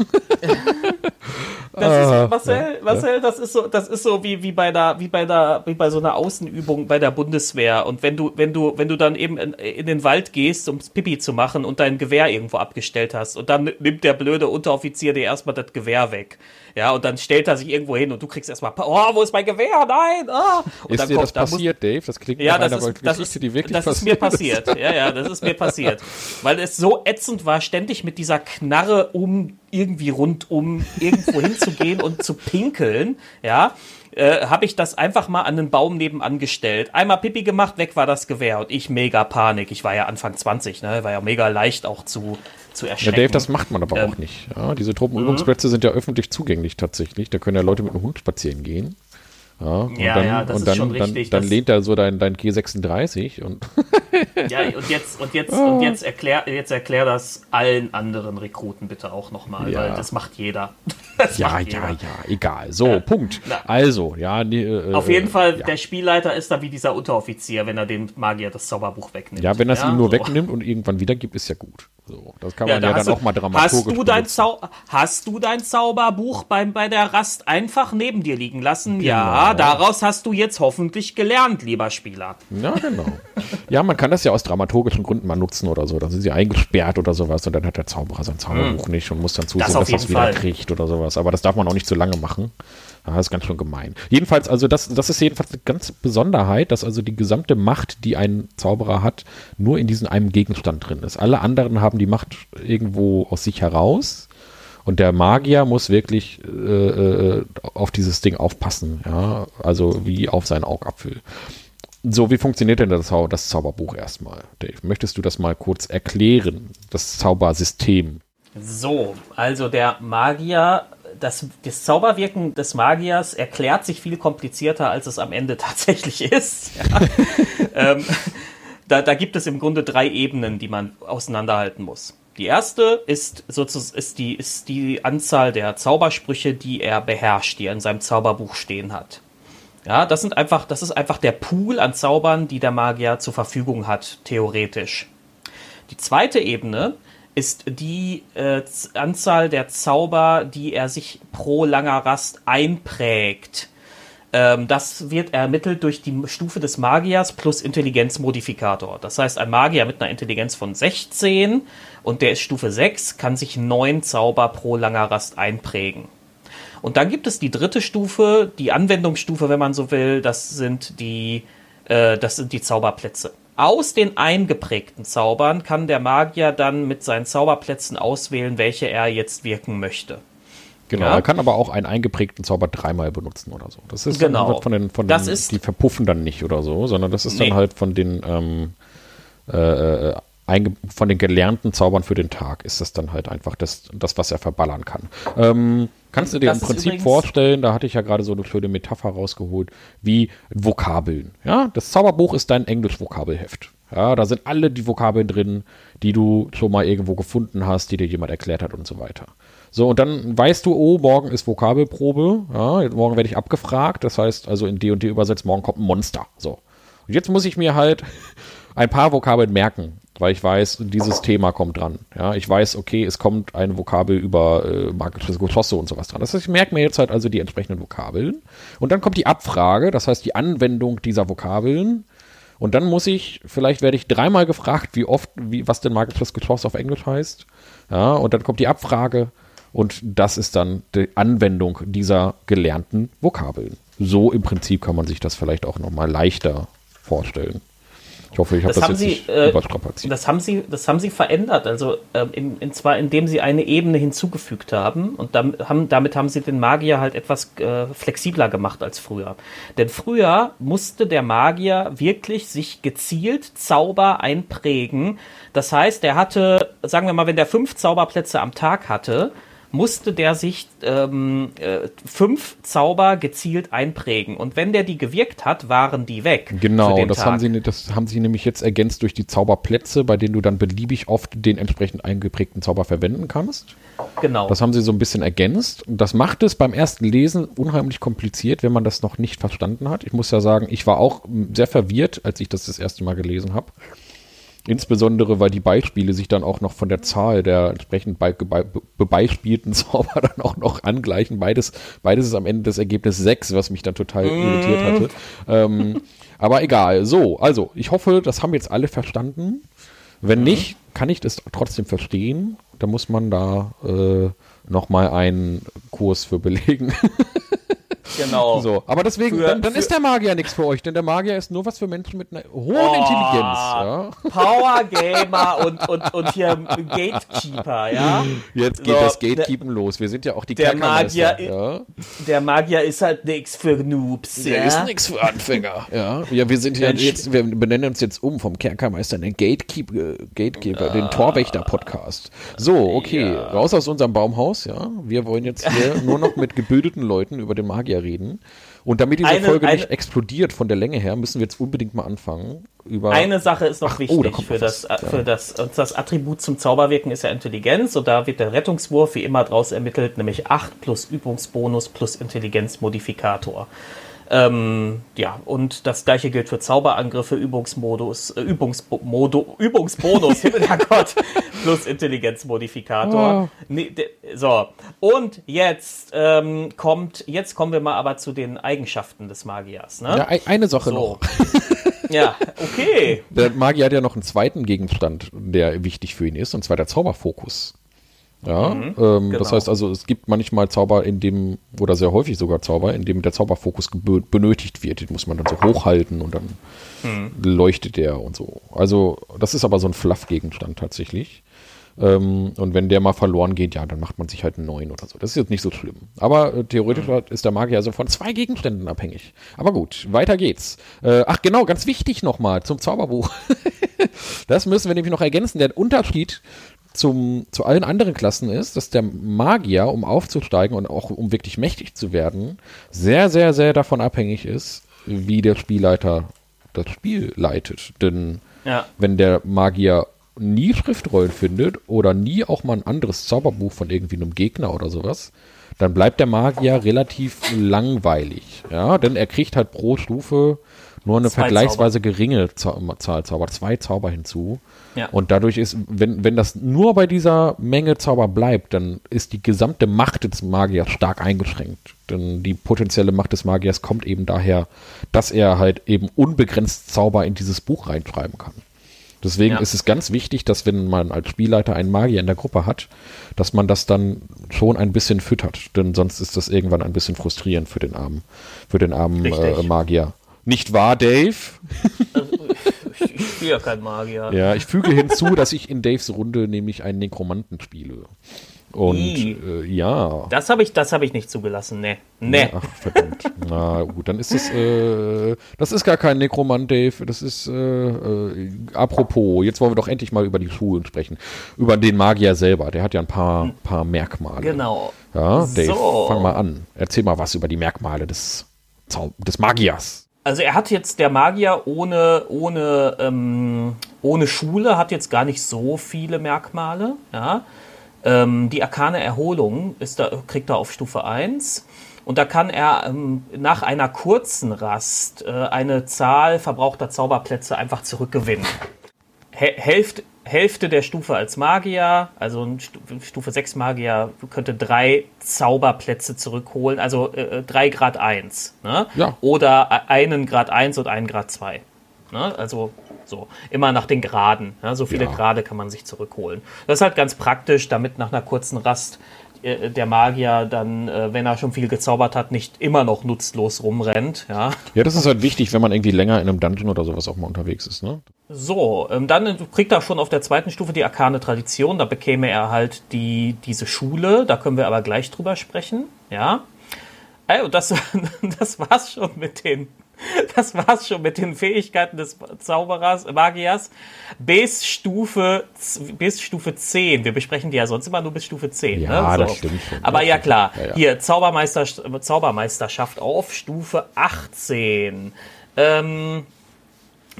Das ist, ah, Marcel, Marcel, das ist so, das ist so wie, wie bei der, wie bei der, wie bei so einer Außenübung bei der Bundeswehr. Und wenn du, wenn du, wenn du dann eben in, in den Wald gehst, um Pipi zu machen und dein Gewehr irgendwo abgestellt hast und dann nimmt der blöde Unteroffizier dir erstmal das Gewehr weg. Ja, und dann stellt er sich irgendwo hin und du kriegst erstmal, oh, wo ist mein Gewehr? Nein! Ah. Und ist dir das passiert, Dave? Das klingt ja, das ist, das ist, die wirklich das ist mir passiert. Ja, ja, das ist mir passiert. Weil es so ätzend war, ständig mit dieser Knarre um irgendwie rundum irgendwo hinzugehen und zu pinkeln, ja, äh, habe ich das einfach mal an den Baum nebenan gestellt. Einmal Pipi gemacht, weg war das Gewehr und ich mega Panik. Ich war ja Anfang 20, ne, war ja mega leicht auch zu zu erschrecken. Ja, Dave, das macht man aber ähm, auch nicht. Ja, diese Truppenübungsplätze mhm. sind ja öffentlich zugänglich tatsächlich. Da können ja Leute mit einem Hund spazieren gehen. Ja, und ja, dann, ja, das und dann, ist schon richtig. Dann, dann lehnt er so dein, dein G36 und. ja, und jetzt, und jetzt, und jetzt erklär, jetzt erklär das allen anderen Rekruten bitte auch nochmal, ja. weil das macht jeder. Das ja, macht jeder. ja, ja, egal. So, Punkt. Na, also, ja. Die, äh, auf jeden Fall, der Spielleiter ist da wie dieser Unteroffizier, wenn er dem Magier das Zauberbuch wegnimmt. Ja, wenn er es ihm nur so. wegnimmt und irgendwann wiedergibt, ist ja gut. So, das kann man ja, ja dann du, auch mal dramaturgisch hast du, dein Zau hast du dein Zauberbuch beim, bei der Rast einfach neben dir liegen lassen? Genau. Ja, daraus hast du jetzt hoffentlich gelernt, lieber Spieler. Ja, genau. ja, man kann das ja aus dramaturgischen Gründen mal nutzen oder so. Dann sind sie eingesperrt oder sowas und dann hat der Zauberer sein Zauberbuch hm. nicht und muss dann zusehen, das dass er es wieder kriegt oder sowas. Aber das darf man auch nicht zu lange machen. Das ist ganz schön gemein. Jedenfalls, also das, das ist jedenfalls eine ganz Besonderheit, dass also die gesamte Macht, die ein Zauberer hat, nur in diesem einen Gegenstand drin ist. Alle anderen haben die Macht irgendwo aus sich heraus. Und der Magier muss wirklich äh, äh, auf dieses Ding aufpassen, ja, also wie auf seinen Augapfel. So, wie funktioniert denn das, Zau das Zauberbuch erstmal, Dave? Möchtest du das mal kurz erklären, das Zaubersystem? So, also der Magier das, das Zauberwirken des Magiers erklärt sich viel komplizierter, als es am Ende tatsächlich ist. Ja. ähm, da, da gibt es im Grunde drei Ebenen, die man auseinanderhalten muss. Die erste ist sozusagen ist die, ist die Anzahl der Zaubersprüche, die er beherrscht, die er in seinem Zauberbuch stehen hat. Ja, das sind einfach, das ist einfach der Pool an Zaubern, die der Magier zur Verfügung hat, theoretisch. Die zweite Ebene ist die äh, Anzahl der Zauber, die er sich pro langer Rast einprägt. Ähm, das wird ermittelt durch die Stufe des Magiers plus Intelligenzmodifikator. Das heißt, ein Magier mit einer Intelligenz von 16 und der ist Stufe 6, kann sich neun Zauber pro langer Rast einprägen. Und dann gibt es die dritte Stufe, die Anwendungsstufe, wenn man so will, das sind die, äh, das sind die Zauberplätze. Aus den eingeprägten Zaubern kann der Magier dann mit seinen Zauberplätzen auswählen, welche er jetzt wirken möchte. Genau, ja? er kann aber auch einen eingeprägten Zauber dreimal benutzen oder so. Das ist genau. von den, von den ist, die verpuffen dann nicht oder so, sondern das ist nee. dann halt von den ähm, äh, äh von den gelernten Zaubern für den Tag ist das dann halt einfach das, das was er verballern kann. Ähm, kannst du dir das im Prinzip vorstellen, da hatte ich ja gerade so eine schöne Metapher rausgeholt, wie Vokabeln. Ja, das Zauberbuch ist dein Englisch-Vokabelheft. Ja, da sind alle die Vokabeln drin, die du schon mal irgendwo gefunden hast, die dir jemand erklärt hat und so weiter. So, und dann weißt du, oh, morgen ist Vokabelprobe, ja, morgen werde ich abgefragt, das heißt also in D und D übersetzt, morgen kommt ein Monster. So. Und jetzt muss ich mir halt ein paar Vokabeln merken weil ich weiß, dieses Thema kommt dran. Ja, ich weiß, okay, es kommt eine Vokabel über äh, magisches Geschosse und sowas dran. Das heißt, ich merke mir jetzt halt also die entsprechenden Vokabeln. Und dann kommt die Abfrage, das heißt die Anwendung dieser Vokabeln. Und dann muss ich, vielleicht werde ich dreimal gefragt, wie oft, wie, was denn magisches Geschoss auf Englisch heißt. Ja, und dann kommt die Abfrage. Und das ist dann die Anwendung dieser gelernten Vokabeln. So im Prinzip kann man sich das vielleicht auch nochmal leichter vorstellen. Ich hoffe, ich habe das, das jetzt Sie, nicht äh, überstrapaziert. Das haben Sie, das haben Sie verändert. Also äh, in, in zwar indem Sie eine Ebene hinzugefügt haben und dann haben, damit haben Sie den Magier halt etwas äh, flexibler gemacht als früher. Denn früher musste der Magier wirklich sich gezielt Zauber einprägen. Das heißt, er hatte, sagen wir mal, wenn der fünf Zauberplätze am Tag hatte, musste der sich ähm, äh, fünf Zauber gezielt einprägen. Und wenn der die gewirkt hat, waren die weg. Genau, das haben, sie, das haben sie nämlich jetzt ergänzt durch die Zauberplätze, bei denen du dann beliebig oft den entsprechend eingeprägten Zauber verwenden kannst. Genau. Das haben sie so ein bisschen ergänzt. Und das macht es beim ersten Lesen unheimlich kompliziert, wenn man das noch nicht verstanden hat. Ich muss ja sagen, ich war auch sehr verwirrt, als ich das das erste Mal gelesen habe. Insbesondere, weil die Beispiele sich dann auch noch von der Zahl der entsprechend be be bebeispielten Zauber dann auch noch angleichen. Beides, beides ist am Ende das Ergebnis 6, was mich dann total mm. irritiert hatte. Ähm, aber egal. So, also, ich hoffe, das haben jetzt alle verstanden. Wenn mhm. nicht, kann ich das trotzdem verstehen. Da muss man da äh, nochmal einen Kurs für belegen. Genau. So, aber deswegen, für, dann, dann ist der Magier nichts für euch, denn der Magier ist nur was für Menschen mit einer hohen oh, Intelligenz. Ja? Power Gamer und, und, und hier Gatekeeper, ja. Jetzt geht so, das Gatekeepen der, los. Wir sind ja auch die der Magier, ja? Der Magier ist halt nichts für Noobs. Der ja? ist nichts für Anfänger, ja. Ja, wir sind ja jetzt, wir benennen uns jetzt um vom Kerkermeister in den Gatekeeper, Gatekeeper ah, den Torwächter-Podcast. So, okay, raus aus unserem Baumhaus, ja. Wir wollen jetzt hier nur noch mit gebildeten Leuten über den Magier reden. Und damit diese eine, Folge eine, nicht explodiert von der Länge her, müssen wir jetzt unbedingt mal anfangen. Über eine Sache ist noch Ach, wichtig oh, für, das, ja. für das, das Attribut zum Zauberwirken ist ja Intelligenz und da wird der Rettungswurf wie immer draus ermittelt, nämlich 8 plus Übungsbonus plus Intelligenzmodifikator. Ähm, ja, und das gleiche gilt für Zauberangriffe, Übungsmodus, äh, Übungsmodo, Übungsbonus, Gott, plus Intelligenzmodifikator. Oh. Nee, so, und jetzt ähm, kommt, jetzt kommen wir mal aber zu den Eigenschaften des Magiers. Ne? Ja, eine Sache so. noch. ja, okay. Der Magier hat ja noch einen zweiten Gegenstand, der wichtig für ihn ist, und zwar der Zauberfokus. Ja, mhm, ähm, genau. das heißt also, es gibt manchmal Zauber, in dem, oder sehr häufig sogar Zauber, in dem der Zauberfokus benötigt wird. Den muss man dann so hochhalten und dann mhm. leuchtet der und so. Also, das ist aber so ein Fluff-Gegenstand tatsächlich. Ähm, und wenn der mal verloren geht, ja, dann macht man sich halt einen neuen oder so. Das ist jetzt nicht so schlimm. Aber äh, theoretisch mhm. ist der Magier also von zwei Gegenständen abhängig. Aber gut, weiter geht's. Äh, ach genau, ganz wichtig nochmal zum Zauberbuch. das müssen wir nämlich noch ergänzen. Der Unterschied zum, zu allen anderen Klassen ist, dass der Magier, um aufzusteigen und auch um wirklich mächtig zu werden, sehr, sehr, sehr davon abhängig ist, wie der Spielleiter das Spiel leitet. Denn ja. wenn der Magier nie Schriftrollen findet oder nie auch mal ein anderes Zauberbuch von irgendwie einem Gegner oder sowas, dann bleibt der Magier relativ langweilig. Ja, denn er kriegt halt pro Stufe nur eine zwei vergleichsweise Zauber. geringe Zahl Zauber, zwei Zauber hinzu. Ja. Und dadurch ist, wenn, wenn das nur bei dieser Menge Zauber bleibt, dann ist die gesamte Macht des Magiers stark eingeschränkt. Denn die potenzielle Macht des Magiers kommt eben daher, dass er halt eben unbegrenzt Zauber in dieses Buch reinschreiben kann. Deswegen ja. ist es ganz wichtig, dass wenn man als Spielleiter einen Magier in der Gruppe hat, dass man das dann schon ein bisschen füttert. Denn sonst ist das irgendwann ein bisschen frustrierend für den armen, für den armen äh, Magier. Nicht wahr, Dave? Also, ich, ich spiele ja kein Magier. Ja, ich füge hinzu, dass ich in Daves Runde nämlich einen Nekromanten spiele. Und äh, ja. Das habe ich, hab ich nicht zugelassen, ne. Ne. Ach, verdammt. Na gut, dann ist das, äh, das ist gar kein Nekromant, Dave. Das ist, äh, äh, apropos, jetzt wollen wir doch endlich mal über die Schulen sprechen. Über den Magier selber. Der hat ja ein paar, hm. paar Merkmale. Genau. Ja, Dave, so. fang mal an. Erzähl mal was über die Merkmale des, Zau des Magiers. Also er hat jetzt der Magier ohne, ohne, ähm, ohne Schule, hat jetzt gar nicht so viele Merkmale. Ja? Ähm, die arkane Erholung ist da, kriegt er auf Stufe 1. Und da kann er ähm, nach einer kurzen Rast äh, eine Zahl verbrauchter Zauberplätze einfach zurückgewinnen. He Hälfte, Hälfte der Stufe als Magier, also Stufe 6 Magier könnte drei Zauberplätze zurückholen, also äh, 3 Grad 1. Ne? Ja. Oder einen Grad 1 und einen Grad 2. Ne? Also so, immer nach den Graden. Ja? So viele ja. Grade kann man sich zurückholen. Das ist halt ganz praktisch, damit nach einer kurzen Rast äh, der Magier dann, äh, wenn er schon viel gezaubert hat, nicht immer noch nutzlos rumrennt. Ja, ja das ist halt wichtig, wenn man irgendwie länger in einem Dungeon oder sowas auch mal unterwegs ist. Ne? So, ähm, dann kriegt er schon auf der zweiten Stufe die arkane Tradition. Da bekäme er halt die, diese Schule. Da können wir aber gleich drüber sprechen. Ja. Und das, das war's schon mit den, das war's schon mit den Fähigkeiten des Zauberers, Magiers. Bis Stufe, bis Stufe 10. Wir besprechen die ja sonst immer nur bis Stufe 10. Ja, ne? so. das stimmt schon. Aber ja, klar. Ja, ja. Hier, Zaubermeister, Zaubermeisterschaft auf Stufe 18. Ähm,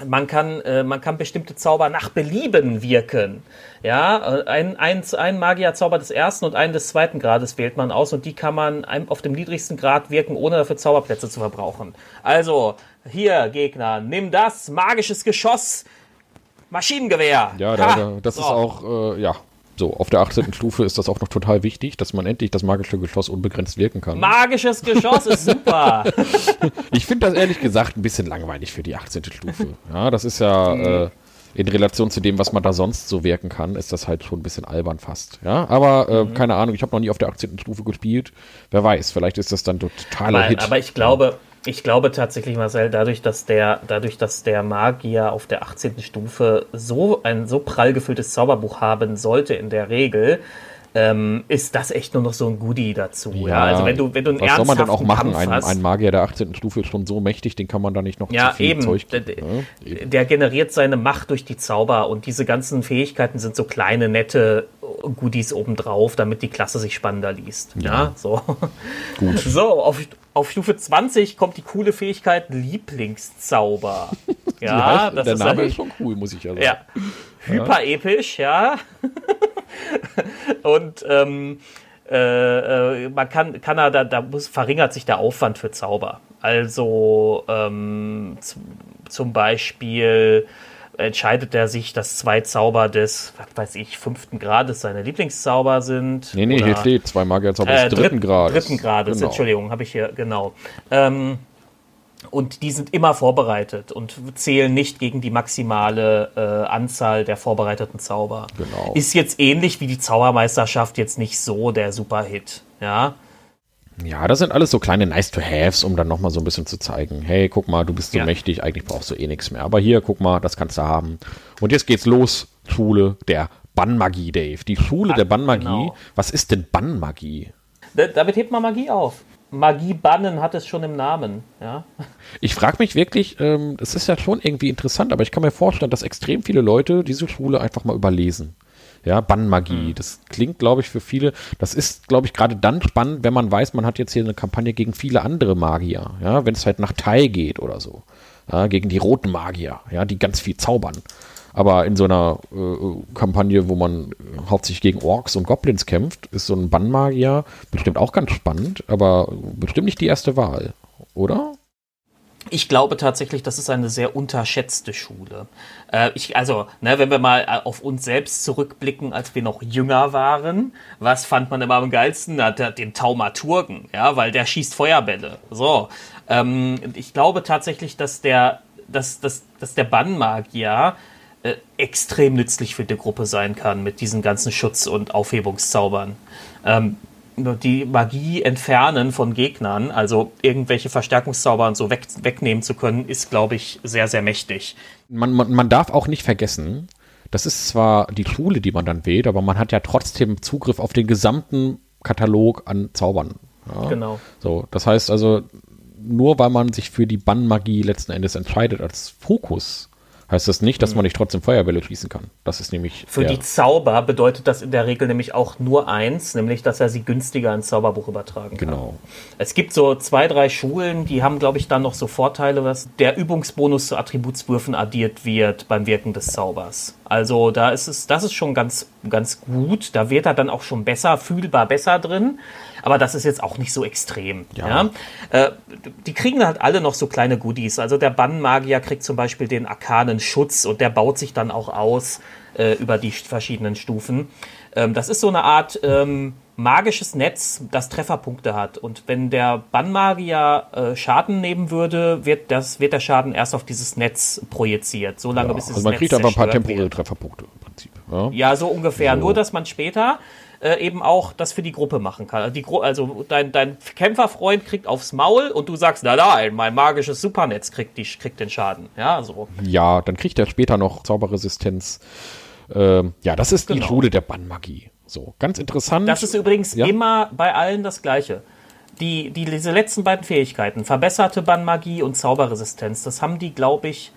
man kann, äh, man kann bestimmte Zauber nach Belieben wirken. Ja, äh, ein, ein, ein Magierzauber des ersten und einen des zweiten Grades wählt man aus und die kann man auf dem niedrigsten Grad wirken, ohne dafür Zauberplätze zu verbrauchen. Also, hier, Gegner, nimm das, magisches Geschoss, Maschinengewehr. Ja, da, da, das so. ist auch, äh, ja, so, auf der 18. Stufe ist das auch noch total wichtig, dass man endlich das magische Geschoss unbegrenzt wirken kann. Magisches Geschoss ist super. ich finde das ehrlich gesagt ein bisschen langweilig für die 18. Stufe. Ja, das ist ja äh, in Relation zu dem, was man da sonst so wirken kann, ist das halt schon ein bisschen albern fast. Ja, aber äh, mhm. keine Ahnung, ich habe noch nie auf der 18. Stufe gespielt. Wer weiß, vielleicht ist das dann totaler Nein, Hit. Aber ich glaube, ich glaube tatsächlich, Marcel, dadurch, dass der, dadurch, dass der Magier auf der 18. Stufe so ein so prall gefülltes Zauberbuch haben sollte in der Regel, ähm, ist das echt nur noch so ein Goodie dazu. Ja, ja. also wenn du, wenn du einen Was soll man dann auch machen? Ein, ein, Magier der 18. Stufe ist schon so mächtig, den kann man da nicht noch ja, zu viel eben. Zeug geben. Der, ja, der generiert seine Macht durch die Zauber und diese ganzen Fähigkeiten sind so kleine, nette Goodies obendrauf, damit die Klasse sich spannender liest. Ja, ja so. Gut. So, auf, auf Stufe 20 kommt die coole Fähigkeit Lieblingszauber. Ja, heißt, das der ist Name ist schon cool, muss ich ja sagen. Ja. Hyperepisch, ja. Und ähm, äh, äh, man kann, kann er, da, da muss, verringert sich der Aufwand für Zauber. Also ähm, zum Beispiel entscheidet er sich, dass zwei Zauber des, was weiß ich, fünften Grades seine Lieblingszauber sind. Nee, nee, oder, hier steht zwei Magierzauber äh, des dritten Grades. Dritten Grades, genau. Entschuldigung, habe ich hier, genau. Ähm, und die sind immer vorbereitet und zählen nicht gegen die maximale äh, Anzahl der vorbereiteten Zauber. Genau. Ist jetzt ähnlich wie die Zaubermeisterschaft jetzt nicht so der Superhit, ja. Ja, das sind alles so kleine Nice-to-Haves, um dann nochmal so ein bisschen zu zeigen, hey, guck mal, du bist so ja. mächtig, eigentlich brauchst du eh nichts mehr. Aber hier, guck mal, das kannst du haben. Und jetzt geht's los, Schule der Bannmagie, Dave. Die Schule ah, der Bannmagie. Genau. Was ist denn Bannmagie? Damit hebt man Magie auf. Magie bannen hat es schon im Namen, ja. Ich frage mich wirklich, ähm, es ist ja schon irgendwie interessant, aber ich kann mir vorstellen, dass extrem viele Leute diese Schule einfach mal überlesen. Ja, Bannmagie. Mhm. Das klingt, glaube ich, für viele, das ist, glaube ich, gerade dann spannend, wenn man weiß, man hat jetzt hier eine Kampagne gegen viele andere Magier. Ja, wenn es halt nach Tai geht oder so. Ja, gegen die roten Magier, ja, die ganz viel zaubern. Aber in so einer äh, Kampagne, wo man hauptsächlich gegen Orks und Goblins kämpft, ist so ein Bannmagier bestimmt auch ganz spannend, aber bestimmt nicht die erste Wahl, oder? Ich glaube tatsächlich, das ist eine sehr unterschätzte Schule. Äh, ich, also, ne, wenn wir mal äh, auf uns selbst zurückblicken, als wir noch jünger waren, was fand man immer am geilsten? Na, den Taumaturgen, ja, weil der schießt Feuerbälle. So. Ähm, ich glaube tatsächlich, dass der, dass, dass, dass der Bannmagier äh, extrem nützlich für die Gruppe sein kann mit diesen ganzen Schutz- und Aufhebungszaubern. Ähm, die Magie entfernen von Gegnern, also irgendwelche Verstärkungszauber und so weg, wegnehmen zu können, ist, glaube ich, sehr, sehr mächtig. Man, man, man darf auch nicht vergessen, das ist zwar die Schule, die man dann wählt, aber man hat ja trotzdem Zugriff auf den gesamten Katalog an Zaubern. Ja? Genau. So, das heißt also, nur weil man sich für die Bannmagie letzten Endes entscheidet als Fokus, heißt das nicht, dass mhm. man nicht trotzdem Feuerbälle schießen kann. Das ist nämlich. Für die Zauber bedeutet das in der Regel nämlich auch nur eins, nämlich, dass er sie günstiger ins Zauberbuch übertragen kann. Genau. Es gibt so zwei, drei Schulen, die haben, glaube ich, dann noch so Vorteile, dass der Übungsbonus zu Attributswürfen addiert wird beim Wirken des Zaubers. Also da ist es, das ist schon ganz, ganz gut. Da wird er dann auch schon besser, fühlbar besser drin aber das ist jetzt auch nicht so extrem. Ja. ja? Äh, die kriegen halt alle noch so kleine Goodies. Also der Bannmagier kriegt zum Beispiel den arkanen Schutz und der baut sich dann auch aus äh, über die verschiedenen Stufen. Ähm, das ist so eine Art ähm, magisches Netz, das Trefferpunkte hat. Und wenn der Bannmagier äh, Schaden nehmen würde, wird, das, wird der Schaden erst auf dieses Netz projiziert. So lange, ja, bis es also man Netz kriegt aber ein paar temporäre Trefferpunkte im Prinzip. Ja, ja so ungefähr. So. Nur, dass man später äh, eben auch das für die Gruppe machen kann. Also, die Gru also dein, dein Kämpferfreund kriegt aufs Maul und du sagst, na nein, mein magisches Supernetz kriegt, die, kriegt den Schaden. Ja, so. Ja, dann kriegt er später noch Zauberresistenz. Ähm, ja, das ist genau. die Schule der Bannmagie. So, ganz interessant. Das ist übrigens ja? immer bei allen das Gleiche. die, die, diese letzten beiden Fähigkeiten, verbesserte Bannmagie und Zauberresistenz, das haben die, glaube ich,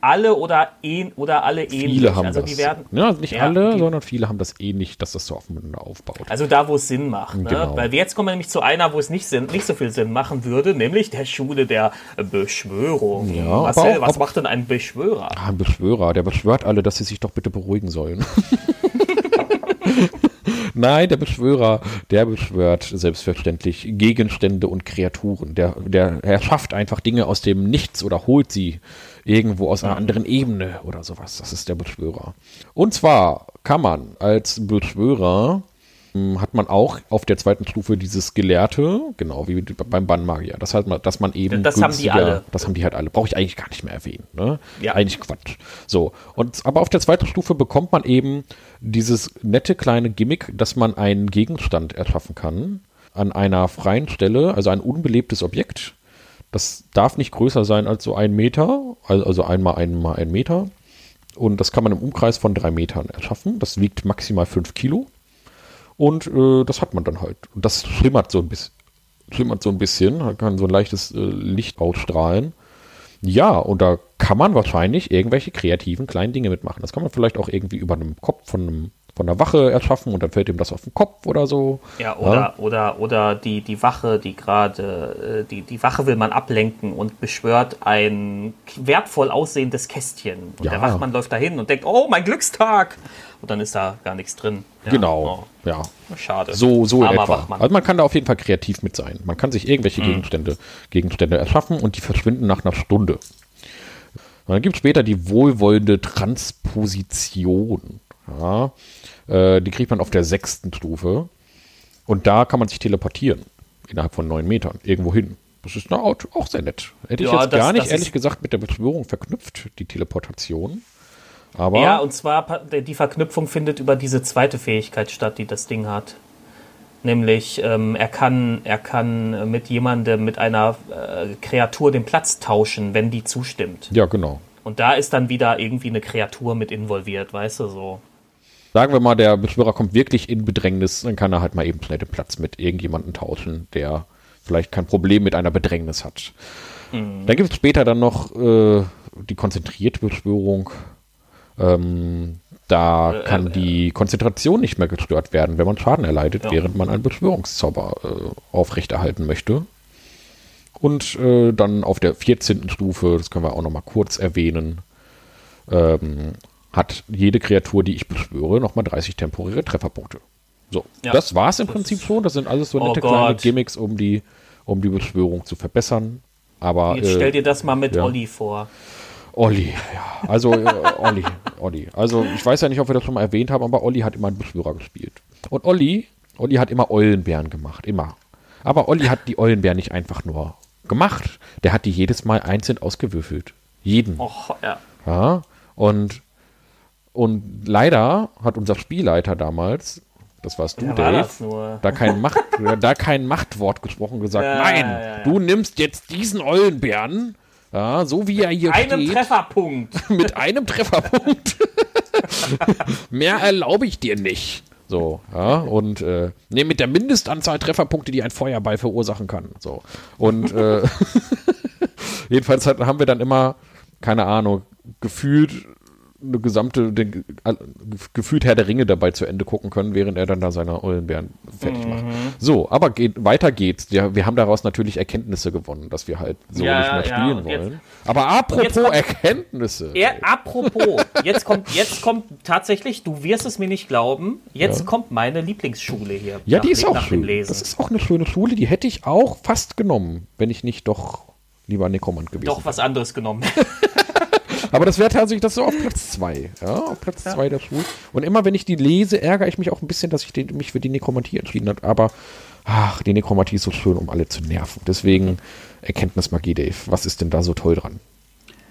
alle oder, ähn, oder alle ähnlich. Viele haben also das. Die werden, ja, nicht ja, alle, die, sondern viele haben das ähnlich, dass das so aufeinander aufbaut. Also da, wo es Sinn macht. Ne? Genau. Weil jetzt kommen wir nämlich zu einer, wo es nicht, Sinn, nicht so viel Sinn machen würde, nämlich der Schule der Beschwörung. Ja, Marcel, auch, was macht denn ein Beschwörer? Ah, ein Beschwörer, der beschwört alle, dass sie sich doch bitte beruhigen sollen. Nein, der Beschwörer, der beschwört selbstverständlich Gegenstände und Kreaturen. Der, der erschafft einfach Dinge aus dem Nichts oder holt sie irgendwo aus einer anderen Ebene oder sowas. Das ist der Beschwörer. Und zwar kann man als Beschwörer hat man auch auf der zweiten Stufe dieses Gelehrte, genau wie beim Bannmagier. Das heißt, dass man eben. Das haben die alle. Das haben die halt alle. Brauche ich eigentlich gar nicht mehr erwähnen. Ne? Ja. Eigentlich Quatsch. So. Und, aber auf der zweiten Stufe bekommt man eben dieses nette kleine Gimmick, dass man einen Gegenstand erschaffen kann an einer freien Stelle, also ein unbelebtes Objekt. Das darf nicht größer sein als so ein Meter, also einmal einmal ein Meter. Und das kann man im Umkreis von drei Metern erschaffen. Das wiegt maximal fünf Kilo. Und äh, das hat man dann halt. Und das schimmert so ein bisschen. Schimmert so ein bisschen, kann so ein leichtes äh, Licht ausstrahlen. Ja, und da kann man wahrscheinlich irgendwelche kreativen kleinen Dinge mitmachen. Das kann man vielleicht auch irgendwie über einem Kopf von einem von der Wache erschaffen und dann fällt ihm das auf den Kopf oder so. Ja, oder, ja. oder, oder die, die Wache, die gerade, äh, die, die Wache will man ablenken und beschwört ein wertvoll aussehendes Kästchen. Und ja. der Wachmann läuft dahin und denkt, oh, mein Glückstag! Und dann ist da gar nichts drin. Ja, genau, oh. ja. Schade. So, so in etwa. Wachmann. Also man kann da auf jeden Fall kreativ mit sein. Man kann sich irgendwelche mhm. Gegenstände, Gegenstände erschaffen und die verschwinden nach einer Stunde. Und dann gibt es später die wohlwollende Transposition. Ja, äh, die kriegt man auf der sechsten Stufe. Und da kann man sich teleportieren. Innerhalb von neun Metern. Irgendwo hin. Das ist na, auch sehr nett. Hätte ja, ich jetzt das, gar nicht, ehrlich gesagt, mit der Beschwörung verknüpft, die Teleportation. Aber ja, und zwar die Verknüpfung findet über diese zweite Fähigkeit statt, die das Ding hat. Nämlich, ähm, er, kann, er kann mit jemandem, mit einer äh, Kreatur den Platz tauschen, wenn die zustimmt. Ja, genau. Und da ist dann wieder irgendwie eine Kreatur mit involviert, weißt du so sagen wir mal, der Beschwörer kommt wirklich in Bedrängnis, dann kann er halt mal eben schnell den Platz mit irgendjemandem tauschen, der vielleicht kein Problem mit einer Bedrängnis hat. Mhm. Dann gibt es später dann noch äh, die konzentrierte Beschwörung. Ähm, da äh, kann äh, die Konzentration nicht mehr gestört werden, wenn man Schaden erleidet, ja. während man einen Beschwörungszauber äh, aufrechterhalten möchte. Und äh, dann auf der 14. Stufe, das können wir auch noch mal kurz erwähnen, ähm, hat jede Kreatur, die ich beschwöre, nochmal 30 temporäre Trefferpunkte. So, ja. das war es im Prinzip schon. Das sind alles so oh nette oh kleine Gimmicks, um die, um die Beschwörung zu verbessern. Aber, Jetzt stell dir das mal mit ja. Olli vor. Olli, ja. Also, äh, Olli, Olli. Also, ich weiß ja nicht, ob wir das schon mal erwähnt haben, aber Olli hat immer einen Beschwörer gespielt. Und Olli, Olli hat immer Eulenbären gemacht, immer. Aber Olli hat die Eulenbären nicht einfach nur gemacht. Der hat die jedes Mal einzeln ausgewürfelt. Jeden. Och, ja. Ja. Und und leider hat unser Spielleiter damals, das warst du, ja, Dave, war da, kein Macht, da kein Machtwort gesprochen, gesagt, ja, nein, ja, du nimmst jetzt diesen Eulenbären, ja, so wie er hier einem steht. Trefferpunkt. Mit einem Trefferpunkt. Mehr erlaube ich dir nicht. So, ja, und äh, nee, mit der Mindestanzahl Trefferpunkte, die ein Feuerball verursachen kann. So. Und äh, jedenfalls hat, haben wir dann immer, keine Ahnung, gefühlt eine gesamte, den, gefühlt Herr der Ringe dabei zu Ende gucken können, während er dann da seine Eulenbären fertig mhm. macht. So, aber geht, weiter geht's. Ja, wir haben daraus natürlich Erkenntnisse gewonnen, dass wir halt so ja, nicht mehr spielen ja, wollen. Jetzt, aber apropos kommt, Erkenntnisse. Er, apropos, jetzt kommt, jetzt kommt tatsächlich, du wirst es mir nicht glauben, jetzt ja. kommt meine Lieblingsschule hier. Ja, nach, die ist auch schön. Das ist auch eine schöne Schule, die hätte ich auch fast genommen, wenn ich nicht doch lieber Nekromant gewesen Doch was anderes genommen. Aber das wäre tatsächlich das so auf Platz 2. Ja, auf Platz 2 ja. der Schule. Und immer wenn ich die lese, ärgere ich mich auch ein bisschen, dass ich den, mich für die Nekromantie entschieden habe. Aber ach, die Nekromantie ist so schön, um alle zu nerven. Deswegen Erkenntnismagie, Dave. Was ist denn da so toll dran?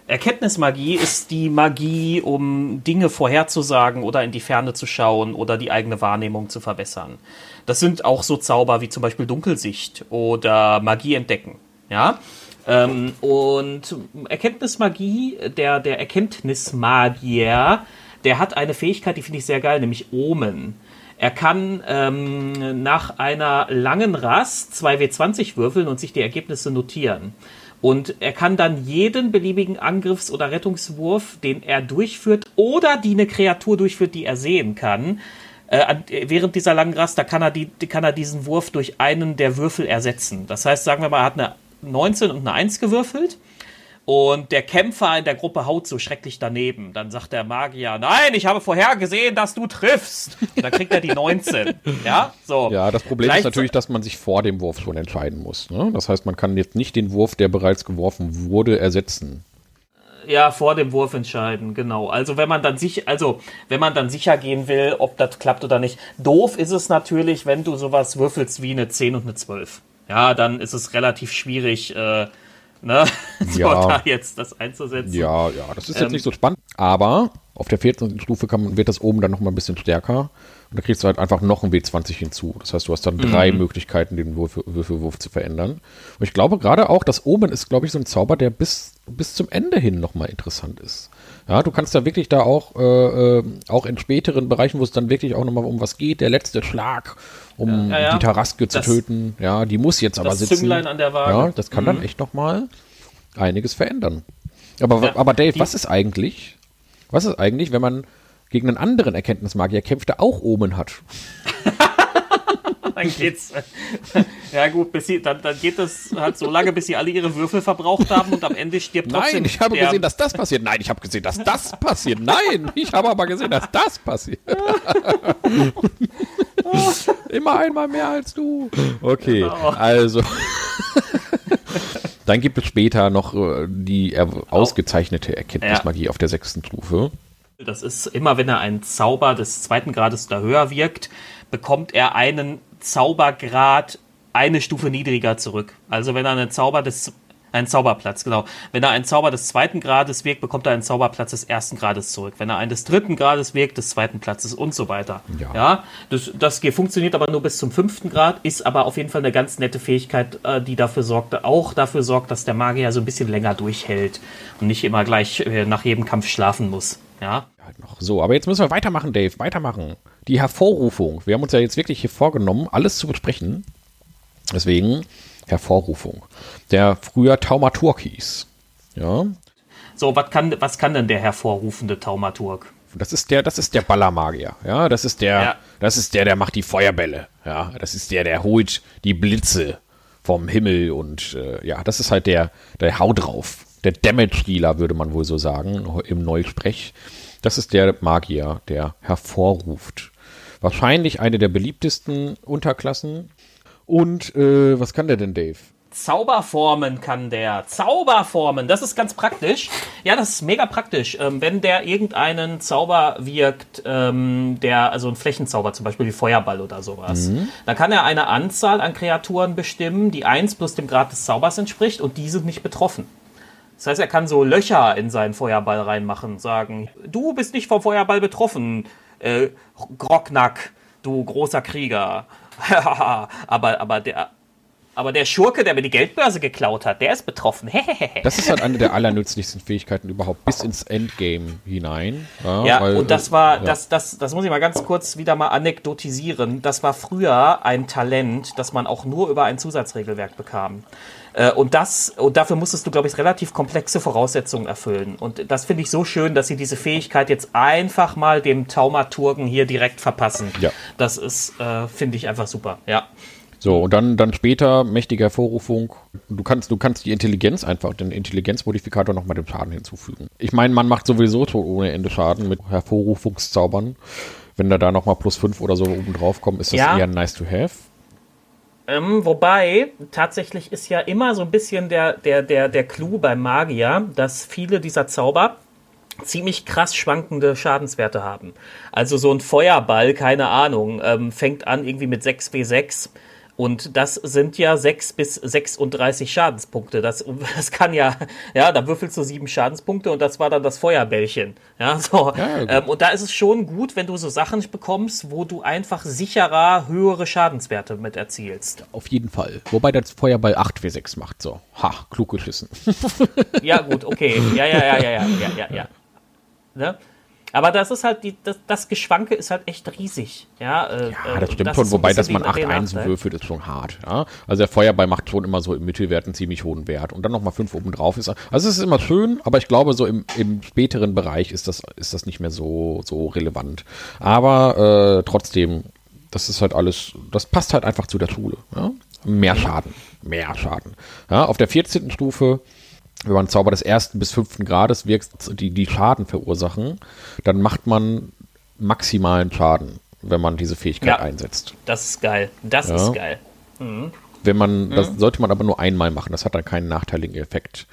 Erkenntnismagie ist die Magie, um Dinge vorherzusagen oder in die Ferne zu schauen oder die eigene Wahrnehmung zu verbessern. Das sind auch so Zauber wie zum Beispiel Dunkelsicht oder Magie entdecken. Ja, ähm, und Erkenntnismagie, der, der Erkenntnismagier, der hat eine Fähigkeit, die finde ich sehr geil, nämlich Omen. Er kann ähm, nach einer langen Rast 2W20 würfeln und sich die Ergebnisse notieren. Und er kann dann jeden beliebigen Angriffs- oder Rettungswurf, den er durchführt oder die eine Kreatur durchführt, die er sehen kann, äh, während dieser langen Rast, da kann er, die, kann er diesen Wurf durch einen der Würfel ersetzen. Das heißt, sagen wir mal, er hat eine 19 und eine 1 gewürfelt und der Kämpfer in der Gruppe haut so schrecklich daneben. Dann sagt der Magier, nein, ich habe vorhergesehen, dass du triffst. Und dann kriegt er die 19. ja, so. Ja, das Problem ist natürlich, dass man sich vor dem Wurf schon entscheiden muss. Ne? Das heißt, man kann jetzt nicht den Wurf, der bereits geworfen wurde, ersetzen. Ja, vor dem Wurf entscheiden, genau. Also wenn man dann sich, also wenn man dann sicher gehen will, ob das klappt oder nicht. Doof ist es natürlich, wenn du sowas würfelst wie eine 10 und eine 12. Ja, dann ist es relativ schwierig, äh, ne? so Ja. da jetzt das einzusetzen. Ja, ja, das ist jetzt Ähm, nicht so spannend. Aber auf der vierten Stufe kann, wird das oben dann noch mal ein bisschen stärker. Und da kriegst du halt einfach noch ein W20 hinzu. Das heißt, du hast dann drei Mhm. Möglichkeiten, den Würfel, Würfelwurf zu verändern. Und ich glaube gerade auch, dass oben ist, glaube ich, so ein Zauber, der bis, bis zum Ende hin noch mal interessant ist. Ja, du kannst da wirklich da auch, äh, äh, auch in späteren Bereichen, wo es dann wirklich auch noch mal um was geht, der letzte Schlag, um Ja, ja. die Taraske zu Das- töten. Ja, die muss jetzt aber das sitzen. Zünglein an der Waage. Ja, das kann dann echt noch mal einiges verändern. Aber, Ja, aber Dave, was ist eigentlich, was ist eigentlich, wenn man gegen einen anderen Erkenntnismagier kämpft, der auch Omen hat? Dann geht's. Ja gut, bis sie, dann, dann geht es halt so lange, bis sie alle ihre Würfel verbraucht haben und am Ende stirbt trotzdem Nein, ich habe der, gesehen, dass das passiert. Nein, ich habe gesehen, dass das passiert. Nein, ich habe aber gesehen, dass das passiert. Immer einmal mehr als du. Okay, Genau. also. Dann gibt es später noch äh, die er ausgezeichnete Erkenntnismagie auf der sechsten Stufe. Das ist immer, wenn er einen Zauber des zweiten Grades oder höher wirkt, bekommt er einen Zaubergrad eine Stufe niedriger zurück. Also wenn er einen Zauber des einen Zauberplatz, genau. Wenn er einen Zauber des zweiten Grades wirkt, bekommt er einen Zauberplatz des ersten Grades zurück. Wenn er einen des dritten Grades wirkt, des zweiten Platzes und so weiter. Ja. das, das ge- funktioniert aber nur bis zum fünften Grad, ist aber auf jeden Fall eine ganz nette Fähigkeit, äh, die dafür sorgt, auch dafür sorgt, dass der Magier so ein bisschen länger durchhält und nicht immer gleich äh, nach jedem Kampf schlafen muss. Ja. Halt noch. So, aber jetzt müssen wir weitermachen, Dave, weitermachen. Die Hervorrufung. Wir haben uns ja jetzt wirklich hier vorgenommen, alles zu besprechen. Deswegen Hervorrufung. Der früher Taumaturg hieß. Ja, So, was kann, was kann denn der hervorrufende Taumaturg? das ist der, das ist der Ballermagier. Ja, das ist der, Ja. das ist der, der macht die Feuerbälle. Ja, das ist der, der holt die Blitze vom Himmel und äh, ja, das ist halt der, der Hau drauf. Der Damage Dealer, würde man wohl so sagen, im Neusprech. Das ist der Magier, der hervorruft. Wahrscheinlich eine der beliebtesten Unterklassen. Und äh, was kann der denn, Dave? Zauberformen kann der. Zauberformen, das ist ganz praktisch. Ja, das ist mega praktisch. Ähm, wenn der irgendeinen Zauber wirkt, ähm, der, also ein Flächenzauber, zum Beispiel wie Feuerball oder sowas, dann kann er eine Anzahl an Kreaturen bestimmen, die 1 plus dem Grad des Zaubers entspricht und die sind nicht betroffen. Das heißt, er kann so Löcher in seinen Feuerball reinmachen, sagen, du bist nicht vom Feuerball betroffen, äh, Grocknack, du großer Krieger. aber, aber der, aber der Schurke, der mir die Geldbörse geklaut hat, der ist betroffen. Das ist halt eine der allernützlichsten Fähigkeiten überhaupt, bis ins Endgame hinein. Ja, weil, und das äh, war, ja. das, das, das muss ich mal ganz kurz wieder mal anekdotisieren. Das war früher ein Talent, das man auch nur über ein Zusatzregelwerk bekam. Äh, Und das, und dafür musstest du, glaube ich, relativ komplexe Voraussetzungen erfüllen. Und das finde ich so schön, dass sie diese Fähigkeit jetzt einfach mal dem Taumaturgen hier direkt verpassen. Ja. Das ist, äh, finde ich einfach super. Ja. So, und dann, dann später mächtige Hervorrufung. Du kannst, du kannst die Intelligenz einfach, den Intelligenzmodifikator noch mal dem Schaden hinzufügen. Ich meine, man macht sowieso ohne Ende Schaden mit Hervorrufungszaubern. Wenn da da noch mal plus 5 oder so oben drauf kommt, ist das Ja. eher nice to have. Ähm, wobei, tatsächlich ist ja immer so ein bisschen der, der, der, der Clou beim Magier, dass viele dieser Zauber ziemlich krass schwankende Schadenswerte haben. Also so ein Feuerball, keine Ahnung, ähm, fängt an irgendwie mit 6w6 und das sind ja 6 bis 36 Schadenspunkte. Das, das kann ja, ja, da würfelst du sieben Schadenspunkte und das war dann das Feuerbällchen. Ja, so. Ja, ähm, und da ist es schon gut, wenn du so Sachen bekommst, wo du einfach sicherer höhere Schadenswerte mit erzielst. Auf jeden Fall. Wobei das Feuerball 8w6 macht. So, ha, klug geschissen. Ja, gut, okay. Ja, ja, ja, ja, ja, ja, ja, ja. Ne? Aber das ist halt, die, das, das Geschwanke ist halt echt riesig. Ja, äh, ja das stimmt das schon, wobei, dass man 8 Einsen würfelt, ist schon hart. Ja? Also der Feuerball macht schon immer so im Mittelwert einen ziemlich hohen Wert. Und dann nochmal 5 oben drauf ist. Also es ist immer schön, aber ich glaube, so im, im späteren Bereich ist das, ist das nicht mehr so, so relevant. Aber äh, trotzdem, das ist halt alles, das passt halt einfach zu der Schule. Ja? Mehr Schaden. Mehr Schaden. Ja, auf der 14. Stufe wenn man Zauber des ersten bis fünften Grades wirkt, die, die Schaden verursachen, dann macht man maximalen Schaden, wenn man diese Fähigkeit ja, einsetzt. Das ist geil. Das ja. ist geil. Mhm. Wenn man, das mhm. sollte man aber nur einmal machen, das hat dann keinen nachteiligen Effekt.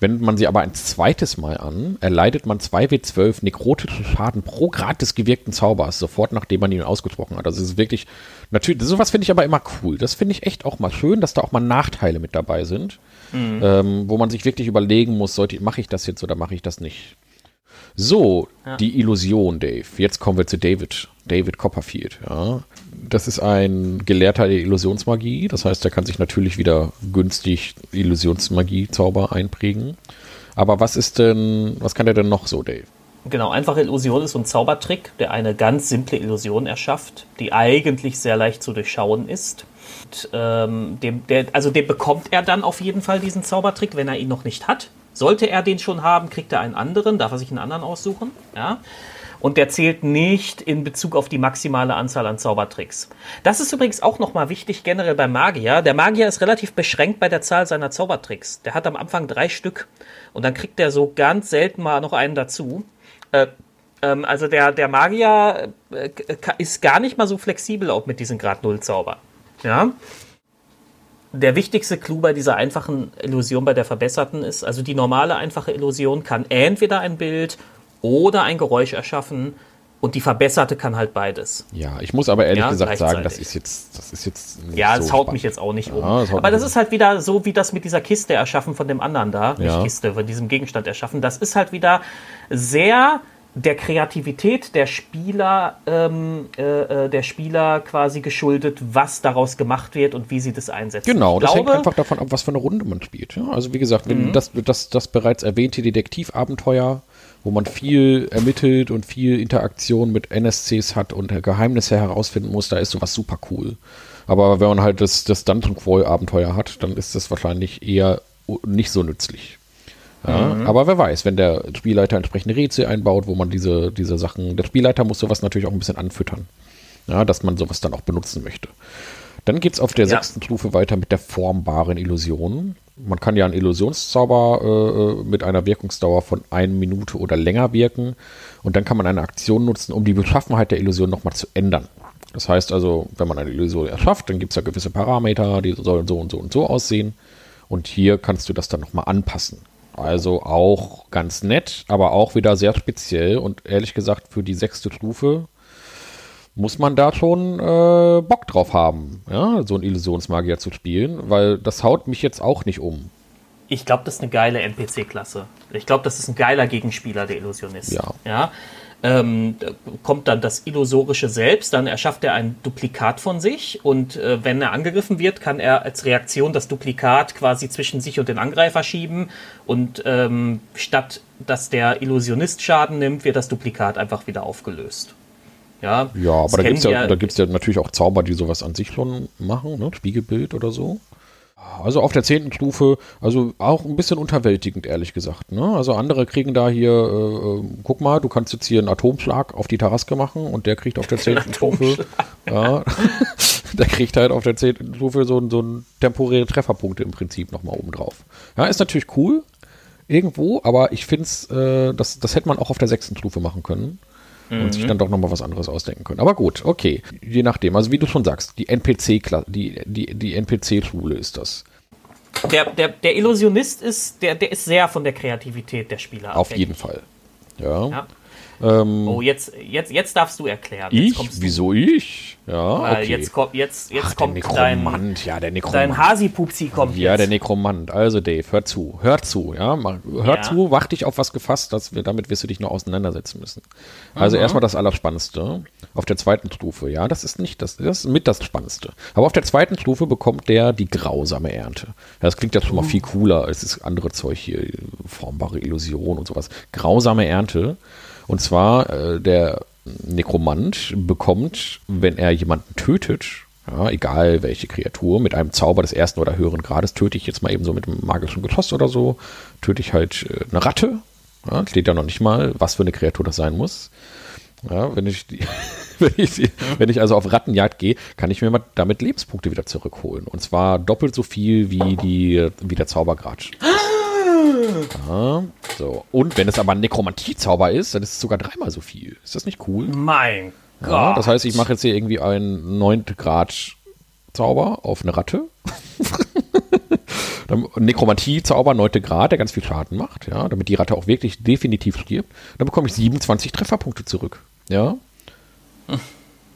Wendet man sie aber ein zweites Mal an, erleidet man 2w12 nekrotischen Schaden pro Grad des gewirkten Zaubers, sofort nachdem man ihn ausgesprochen hat. Also es ist wirklich, natürlich, sowas finde ich aber immer cool. Das finde ich echt auch mal schön, dass da auch mal Nachteile mit dabei sind, mhm. ähm, wo man sich wirklich überlegen muss, mache ich das jetzt oder mache ich das nicht. So, ja. die Illusion, Dave. Jetzt kommen wir zu David. David Copperfield, ja. Das ist ein Gelehrter der Illusionsmagie. Das heißt, er kann sich natürlich wieder günstig Illusionsmagie-Zauber einprägen. Aber was ist denn, was kann er denn noch so, Dave? Genau, einfache Illusion ist so ein Zaubertrick, der eine ganz simple Illusion erschafft, die eigentlich sehr leicht zu durchschauen ist. Und, ähm, dem, der, also den bekommt er dann auf jeden Fall, diesen Zaubertrick, wenn er ihn noch nicht hat. Sollte er den schon haben, kriegt er einen anderen, darf er sich einen anderen aussuchen. Ja? Und der zählt nicht in Bezug auf die maximale Anzahl an Zaubertricks. Das ist übrigens auch nochmal wichtig generell beim Magier. Der Magier ist relativ beschränkt bei der Zahl seiner Zaubertricks. Der hat am Anfang drei Stück und dann kriegt er so ganz selten mal noch einen dazu. Äh, ähm, also der, der Magier äh, ist gar nicht mal so flexibel auch mit diesen Grad Null Zauber. Ja der wichtigste Clou bei dieser einfachen Illusion, bei der verbesserten ist, also die normale einfache Illusion kann entweder ein Bild oder ein Geräusch erschaffen und die verbesserte kann halt beides. Ja, ich muss aber ehrlich ja, gesagt sagen, das ist jetzt, das ist jetzt Ja, es so haut spannend. mich jetzt auch nicht um. Ja, aber das ist halt wieder so wie das mit dieser Kiste erschaffen von dem anderen da, ja. nicht Kiste, von diesem Gegenstand erschaffen. Das ist halt wieder sehr der Kreativität der Spieler, ähm, äh, äh, der Spieler quasi geschuldet, was daraus gemacht wird und wie sie das einsetzen. Genau, das glaube, hängt einfach davon ab, was für eine Runde man spielt. Ja? Also wie gesagt, wenn mhm. das, das, das bereits erwähnte Detektivabenteuer, wo man viel ermittelt und viel Interaktion mit NSCs hat und Geheimnisse herausfinden muss, da ist sowas super cool. Aber wenn man halt das, das Dungeon Crawl Abenteuer hat, dann ist das wahrscheinlich eher nicht so nützlich. Ja, mhm. Aber wer weiß, wenn der Spielleiter entsprechende Rätsel einbaut, wo man diese, diese Sachen, der Spielleiter muss sowas natürlich auch ein bisschen anfüttern, ja, dass man sowas dann auch benutzen möchte. Dann geht es auf der ja. sechsten Stufe weiter mit der formbaren Illusion. Man kann ja einen Illusionszauber äh, mit einer Wirkungsdauer von einer Minute oder länger wirken und dann kann man eine Aktion nutzen, um die Beschaffenheit der Illusion nochmal zu ändern. Das heißt also, wenn man eine Illusion erschafft, dann gibt es ja gewisse Parameter, die sollen so und so und so aussehen. Und hier kannst du das dann nochmal anpassen. Also auch ganz nett, aber auch wieder sehr speziell und ehrlich gesagt für die sechste Stufe muss man da schon äh, Bock drauf haben, ja, so einen Illusionsmagier zu spielen, weil das haut mich jetzt auch nicht um. Ich glaube, das ist eine geile NPC-Klasse. Ich glaube, das ist ein geiler Gegenspieler, der Illusionist. Ja. ja? Ähm, kommt dann das Illusorische selbst, dann erschafft er ein Duplikat von sich und äh, wenn er angegriffen wird, kann er als Reaktion das Duplikat quasi zwischen sich und den Angreifer schieben und ähm, statt dass der Illusionist Schaden nimmt, wird das Duplikat einfach wieder aufgelöst. Ja, ja aber da gibt es ja, ja natürlich auch Zauber, die sowas an sich schon machen, ne? Spiegelbild oder so. Also auf der zehnten Stufe, also auch ein bisschen unterwältigend, ehrlich gesagt. Ne? Also andere kriegen da hier, äh, äh guck mal, du kannst jetzt hier einen Atomschlag auf die Taraske machen und der kriegt auf der zehnten Stufe, ja, der kriegt halt auf der zehnten Stufe so, so einen temporäre Trefferpunkte im Prinzip nochmal oben drauf. Ja, ist natürlich cool, irgendwo, aber ich finde es, äh, das, das hätte man auch auf der sechsten Stufe machen können mhm. und sich mhm. dann doch nochmal was anderes ausdenken können. Aber gut, okay. Je nachdem. Also wie du schon sagst, die NPC, die, die, die NPC-Schule ist das. Der, der, der Illusionist ist, der, der ist sehr von der Kreativität der Spieler Auf abhängig. jeden Fall. Ja. ja. Ähm, oh, jetzt, jetzt, jetzt darfst du erklären. Ich? Wieso ich? Ja, okay. Jetzt kommt, jetzt, jetzt Ach, kommt der Nekromant, dein, ja, der Nekromant. Dein Hasipupsi kommt Ja, jetzt. der Nekromant. Also Dave, hör zu, hör zu, ja, hör ja. zu, wach dich auf was gefasst, dass wir, damit wirst du dich noch auseinandersetzen müssen. Also mhm. erstmal das Allerspannendste auf der zweiten Stufe, ja, das ist nicht das, das ist mit das Spannendste. Aber auf der zweiten Stufe bekommt der die grausame Ernte. Ja, das klingt ja schon mal uh. viel cooler als das andere Zeug hier, formbare Illusion und sowas. Grausame Ernte. Und zwar, äh, der Nekromant bekommt, wenn er jemanden tötet, ja, egal welche Kreatur, mit einem Zauber des ersten oder höheren Grades, töte ich jetzt mal eben so mit einem magischen Geschoss oder so, töte ich halt äh, eine Ratte. Ja, steht ja noch nicht mal, was für eine Kreatur das sein muss. Ja, wenn ich, die, wenn, ich, wenn ich also auf Rattenjagd gehe, kann ich mir mal damit Lebenspunkte wieder zurückholen. Und zwar doppelt so viel wie, die, wie der Zaubergrad. Ja, so. Und wenn es aber ein Nekromantie-Zauber ist, dann ist es sogar dreimal so viel. Ist das nicht cool? Mein Gott. Ja, das heißt, ich mache jetzt hier irgendwie einen 9. Grad Zauber auf eine Ratte. Nekromantie-Zauber, 9. Grad, der ganz viel Schaden macht, ja, damit die Ratte auch wirklich definitiv stirbt. Dann bekomme ich 27 Trefferpunkte zurück. Ja.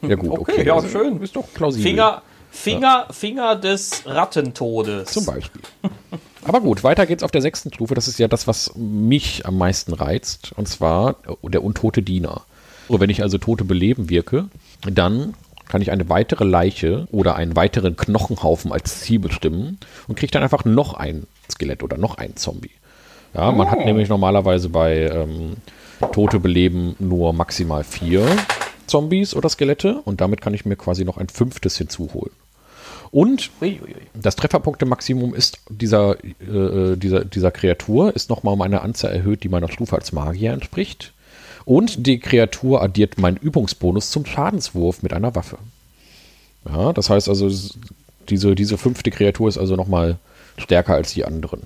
Ja, gut, okay. okay ja, also, schön. Ist doch plausibel. Finger, Finger, ja. Finger des Rattentodes. Zum Beispiel. Aber gut, weiter geht's auf der sechsten Stufe. Das ist ja das, was mich am meisten reizt. Und zwar der untote Diener. So, wenn ich also Tote beleben wirke, dann kann ich eine weitere Leiche oder einen weiteren Knochenhaufen als Ziel bestimmen und kriege dann einfach noch ein Skelett oder noch einen Zombie. Ja, man oh. hat nämlich normalerweise bei ähm, Tote beleben nur maximal vier Zombies oder Skelette und damit kann ich mir quasi noch ein fünftes hinzuholen. Und das Trefferpunkte-Maximum ist dieser, äh, dieser, dieser Kreatur ist nochmal um eine Anzahl erhöht, die meiner Stufe als Magier entspricht. Und die Kreatur addiert meinen Übungsbonus zum Schadenswurf mit einer Waffe. Ja, das heißt also, diese, diese fünfte Kreatur ist also nochmal stärker als die anderen.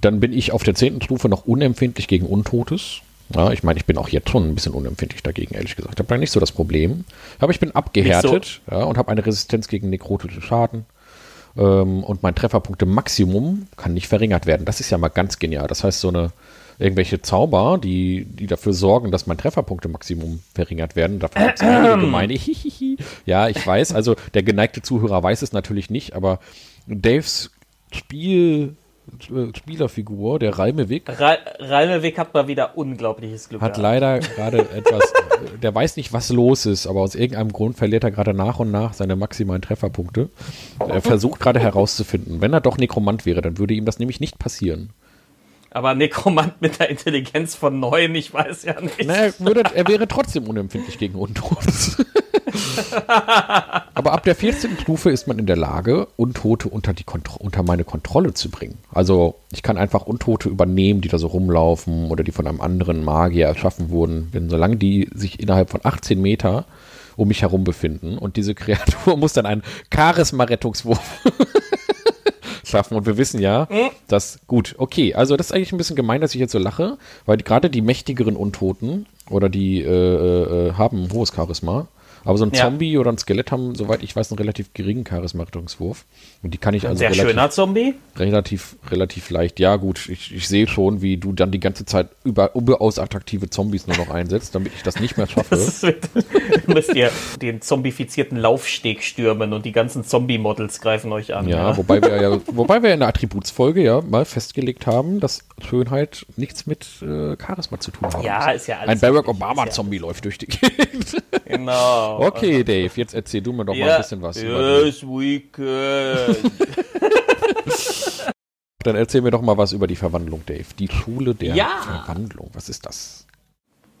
Dann bin ich auf der zehnten Stufe noch unempfindlich gegen Untotes. Ja, ich meine, ich bin auch jetzt schon ein bisschen unempfindlich dagegen, ehrlich gesagt. Ich habe da nicht so das Problem. Aber ich bin abgehärtet so. ja, und habe eine Resistenz gegen nekrotische Schaden. Ähm, und mein Trefferpunkte-Maximum kann nicht verringert werden. Das ist ja mal ganz genial. Das heißt, so eine irgendwelche Zauber, die, die dafür sorgen, dass mein Trefferpunkte-Maximum verringert werden. Davon gibt es einige gemeine. ja, ich weiß. Also der geneigte Zuhörer weiß es natürlich nicht, aber Daves Spiel Spielerfigur, der Reimeweg. Re Reimeweg hat mal wieder unglaubliches Glück. Hat gehabt. leider gerade etwas, der weiß nicht, was los ist, aber aus irgendeinem Grund verliert er gerade nach und nach seine maximalen Trefferpunkte. Er versucht gerade herauszufinden, wenn er doch Nekromant wäre, dann würde ihm das nämlich nicht passieren. Aber Nekromant mit der Intelligenz von neun, ich weiß ja nicht. Naja, würde, er wäre trotzdem unempfindlich gegen Untotes. Aber ab der 14. Stufe ist man in der Lage, Untote unter, die unter meine Kontrolle zu bringen. Also ich kann einfach Untote übernehmen, die da so rumlaufen oder die von einem anderen Magier erschaffen wurden. Denn solange die sich innerhalb von 18 Meter um mich herum befinden und diese Kreatur muss dann einen Charisma-Rettungswurf schaffen. Und wir wissen ja, mhm. dass, gut, okay, also das ist eigentlich ein bisschen gemein, dass ich jetzt so lache, weil gerade die mächtigeren Untoten oder die äh, äh, äh haben ein hohes Charisma. Aber so ein ja. Zombie oder ein Skelett haben, soweit ich weiß, einen relativ geringen Charisma-Rettungswurf. Und die kann ich also. Sehr relativ, schöner Zombie? Relativ, relativ leicht. Ja, gut, ich, ich sehe schon, wie du dann die ganze Zeit über, überaus attraktive Zombies nur noch einsetzt, damit ich das nicht mehr schaffe. du müsst ihr den zombifizierten Laufsteg stürmen und die ganzen Zombie-Models greifen euch an. Ja, ja, Wobei, wir ja wobei wir in der Attributsfolge ja mal festgelegt haben, dass Schönheit nichts mit äh, Charisma zu tun hat. Ja, ist ja alles. Ein Barack Obama-Zombie ja läuft durch die Gegend. Genau. Okay, Dave, jetzt erzähl du mir doch ja, mal ein bisschen was. Yes, we can. Dann erzähl mir doch mal was über die Verwandlung, Dave. Die Schule der ja. Verwandlung. Was ist das?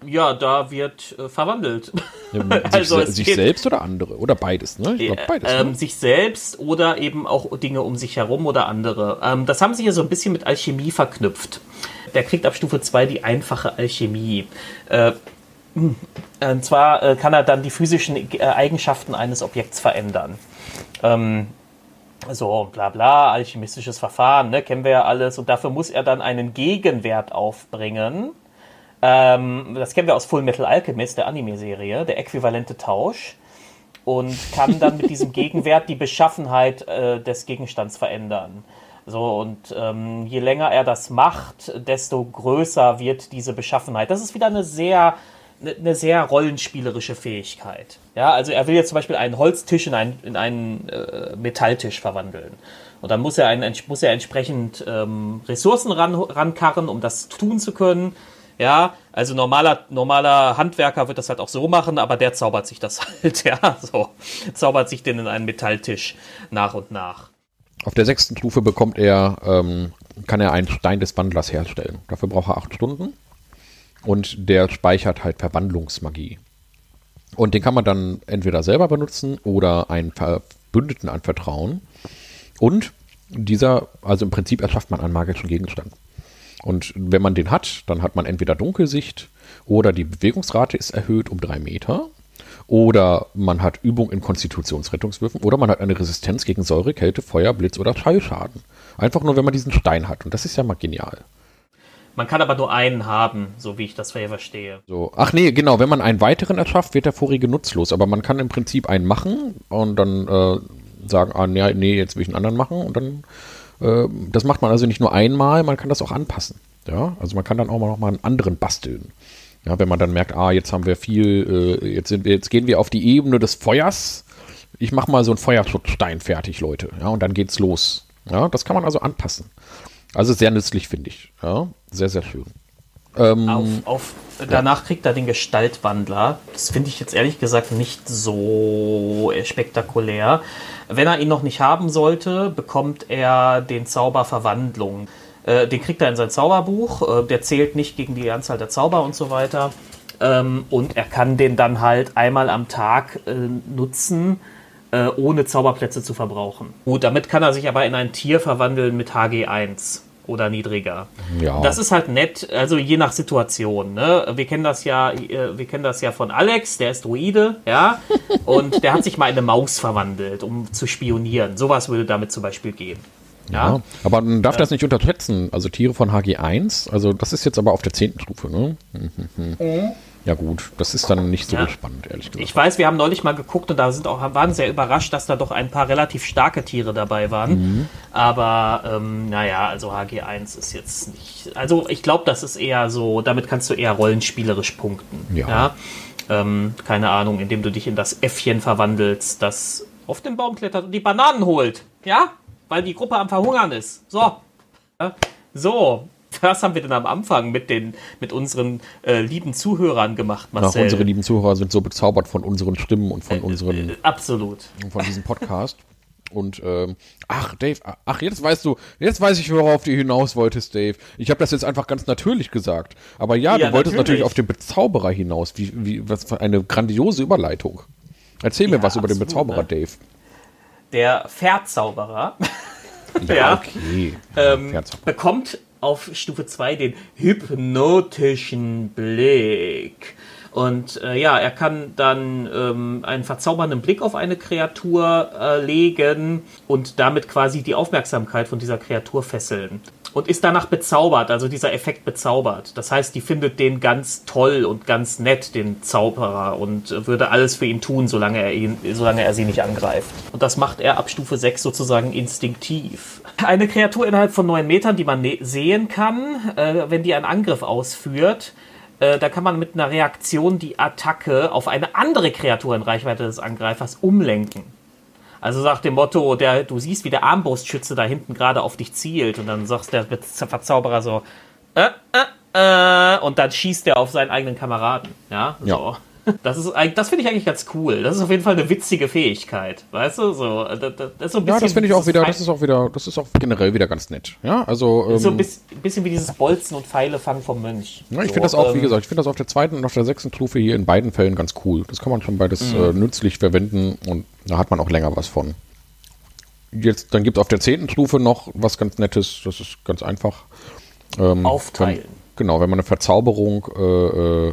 Ja, da wird äh, verwandelt. Ja, sich, also sich selbst oder andere? Oder beides, ne? Ich glaub, beides. Ähm, ne? Sich selbst oder eben auch Dinge um sich herum oder andere. Ähm, das haben sie hier so ein bisschen mit Alchemie verknüpft. Der kriegt ab Stufe 2 die einfache Alchemie. Äh, hm. Und zwar äh, kann er dann die physischen äh, Eigenschaften eines Objekts verändern. Ähm, so, bla bla, alchemistisches Verfahren, ne, kennen wir ja alles. Und dafür muss er dann einen Gegenwert aufbringen. Ähm, das kennen wir aus Full Metal Alchemist, der Anime-Serie, der äquivalente Tausch. Und kann dann mit diesem Gegenwert die Beschaffenheit äh, des Gegenstands verändern. So, und ähm, je länger er das macht, desto größer wird diese Beschaffenheit. Das ist wieder eine sehr eine sehr rollenspielerische Fähigkeit. Ja, also er will jetzt zum Beispiel einen Holztisch in einen, in einen äh, Metalltisch verwandeln. Und dann muss er, einen, muss er entsprechend ähm, Ressourcen ran, rankarren, um das tun zu können. Ja, also normaler, normaler Handwerker wird das halt auch so machen, aber der zaubert sich das halt, ja, so. Zaubert sich den in einen Metalltisch nach und nach. Auf der sechsten Stufe bekommt er, ähm, kann er einen Stein des Wandlers herstellen. Dafür braucht er acht Stunden. Und der speichert halt Verwandlungsmagie. Und den kann man dann entweder selber benutzen oder einen Verbündeten anvertrauen. Und dieser, also im Prinzip erschafft man einen magischen Gegenstand. Und wenn man den hat, dann hat man entweder Dunkelsicht oder die Bewegungsrate ist erhöht um drei Meter. Oder man hat Übung in Konstitutionsrettungswürfen. Oder man hat eine Resistenz gegen Säure, Kälte, Feuer, Blitz oder Schallschaden. Einfach nur, wenn man diesen Stein hat. Und das ist ja mal genial. Man kann aber nur einen haben, so wie ich das verstehe. So. Ach nee, genau, wenn man einen weiteren erschafft, wird der vorige nutzlos. Aber man kann im Prinzip einen machen und dann äh, sagen, ah nee, nee, jetzt will ich einen anderen machen. Und dann, äh, das macht man also nicht nur einmal, man kann das auch anpassen. Ja, also man kann dann auch mal noch mal einen anderen basteln. Ja, wenn man dann merkt, ah, jetzt haben wir viel, äh, jetzt sind wir, jetzt gehen wir auf die Ebene des Feuers. Ich mache mal so einen Feuerschutzstein fertig, Leute. Ja, und dann geht's los. Ja, das kann man also anpassen. Also sehr nützlich, finde ich. Ja, sehr, sehr schön. Ähm, auf, auf, danach kriegt er den Gestaltwandler. Das finde ich jetzt ehrlich gesagt nicht so spektakulär. Wenn er ihn noch nicht haben sollte, bekommt er den Zauber Verwandlung. Äh, den kriegt er in sein Zauberbuch. Äh, der zählt nicht gegen die Anzahl der Zauber und so weiter. Ähm, und er kann den dann halt einmal am Tag äh, nutzen, äh, ohne Zauberplätze zu verbrauchen. Gut, damit kann er sich aber in ein Tier verwandeln mit HG1 oder niedriger. Ja. Das ist halt nett, also je nach Situation. Ne? Wir kennen das ja, äh, wir kennen das ja von Alex, der ist Druide, ja, und der hat sich mal in eine Maus verwandelt, um zu spionieren. Sowas würde damit zum Beispiel gehen. Ja, ja aber man darf ja. das nicht unterschätzen. Also Tiere von HG1, also das ist jetzt aber auf der zehnten Stufe, ne? Mhm. Ja gut, das ist dann nicht so ja. spannend, ehrlich gesagt. Ich weiß, wir haben neulich mal geguckt und da sind auch, waren sehr überrascht, dass da doch ein paar relativ starke Tiere dabei waren. Mhm. Aber ähm, naja, also HG1 ist jetzt nicht. Also ich glaube, das ist eher so, damit kannst du eher rollenspielerisch punkten. Ja. ja? Ähm, keine Ahnung, indem du dich in das Äffchen verwandelst, das auf den Baum klettert und die Bananen holt. Ja? Weil die Gruppe am Verhungern ist. So. Ja? So, was haben wir denn am Anfang mit, den, mit unseren äh, lieben Zuhörern gemacht, Marcel? Ach, unsere lieben Zuhörer sind so bezaubert von unseren Stimmen und von äh, unseren. Äh, absolut. Von diesem Podcast. Und ähm, ach, Dave, ach, jetzt weißt du, jetzt weiß ich, worauf du hinaus wolltest, Dave. Ich habe das jetzt einfach ganz natürlich gesagt. Aber ja, ja du wolltest natürlich. natürlich auf den Bezauberer hinaus. Wie, wie, was für eine grandiose Überleitung. Erzähl ja, mir was absolut, über den Bezauberer, ne? Dave. Der Verzauberer. ja, okay. Ähm, bekommt auf Stufe 2 den hypnotischen Blick. Und äh, ja, er kann dann ähm, einen verzaubernden Blick auf eine Kreatur äh, legen und damit quasi die Aufmerksamkeit von dieser Kreatur fesseln. Und ist danach bezaubert, also dieser Effekt bezaubert. Das heißt, die findet den ganz toll und ganz nett, den Zauberer, und würde alles für ihn tun, solange er, ihn, solange er sie nicht angreift. Und das macht er ab Stufe 6 sozusagen instinktiv. Eine Kreatur innerhalb von 9 Metern, die man ne-, sehen kann, äh, wenn die einen Angriff ausführt, äh, da kann man mit einer Reaktion die Attacke auf eine andere Kreatur in Reichweite des Angreifers umlenken. Also nach dem Motto, der, du siehst, wie der Armbrustschütze da hinten gerade auf dich zielt und dann sagst der Verzauberer so, äh, äh, äh, und dann schießt er auf seinen eigenen Kameraden. Ja, so. Ja. Das ist das finde ich eigentlich ganz cool. Das ist auf jeden Fall eine witzige Fähigkeit, weißt du? So, das, das ist so ein bisschen ja, das finde ich auch wieder. Das ist auch wieder. Das ist auch generell wieder ganz nett. Ja, also ähm, so ein bisschen, bisschen, wie dieses Bolzen und Pfeile fangen vom Mönch. Ja, ich so, finde das auch, ähm, wie gesagt, ich finde das auf der zweiten und auf der sechsten Stufe hier in beiden Fällen ganz cool. Das kann man schon beides mhm. äh, nützlich verwenden und da hat man auch länger was von. Jetzt, dann gibt es auf der zehnten Stufe noch was ganz Nettes. Das ist ganz einfach. Ähm, Aufteilen. Wenn, genau, wenn man eine Verzauberung äh, äh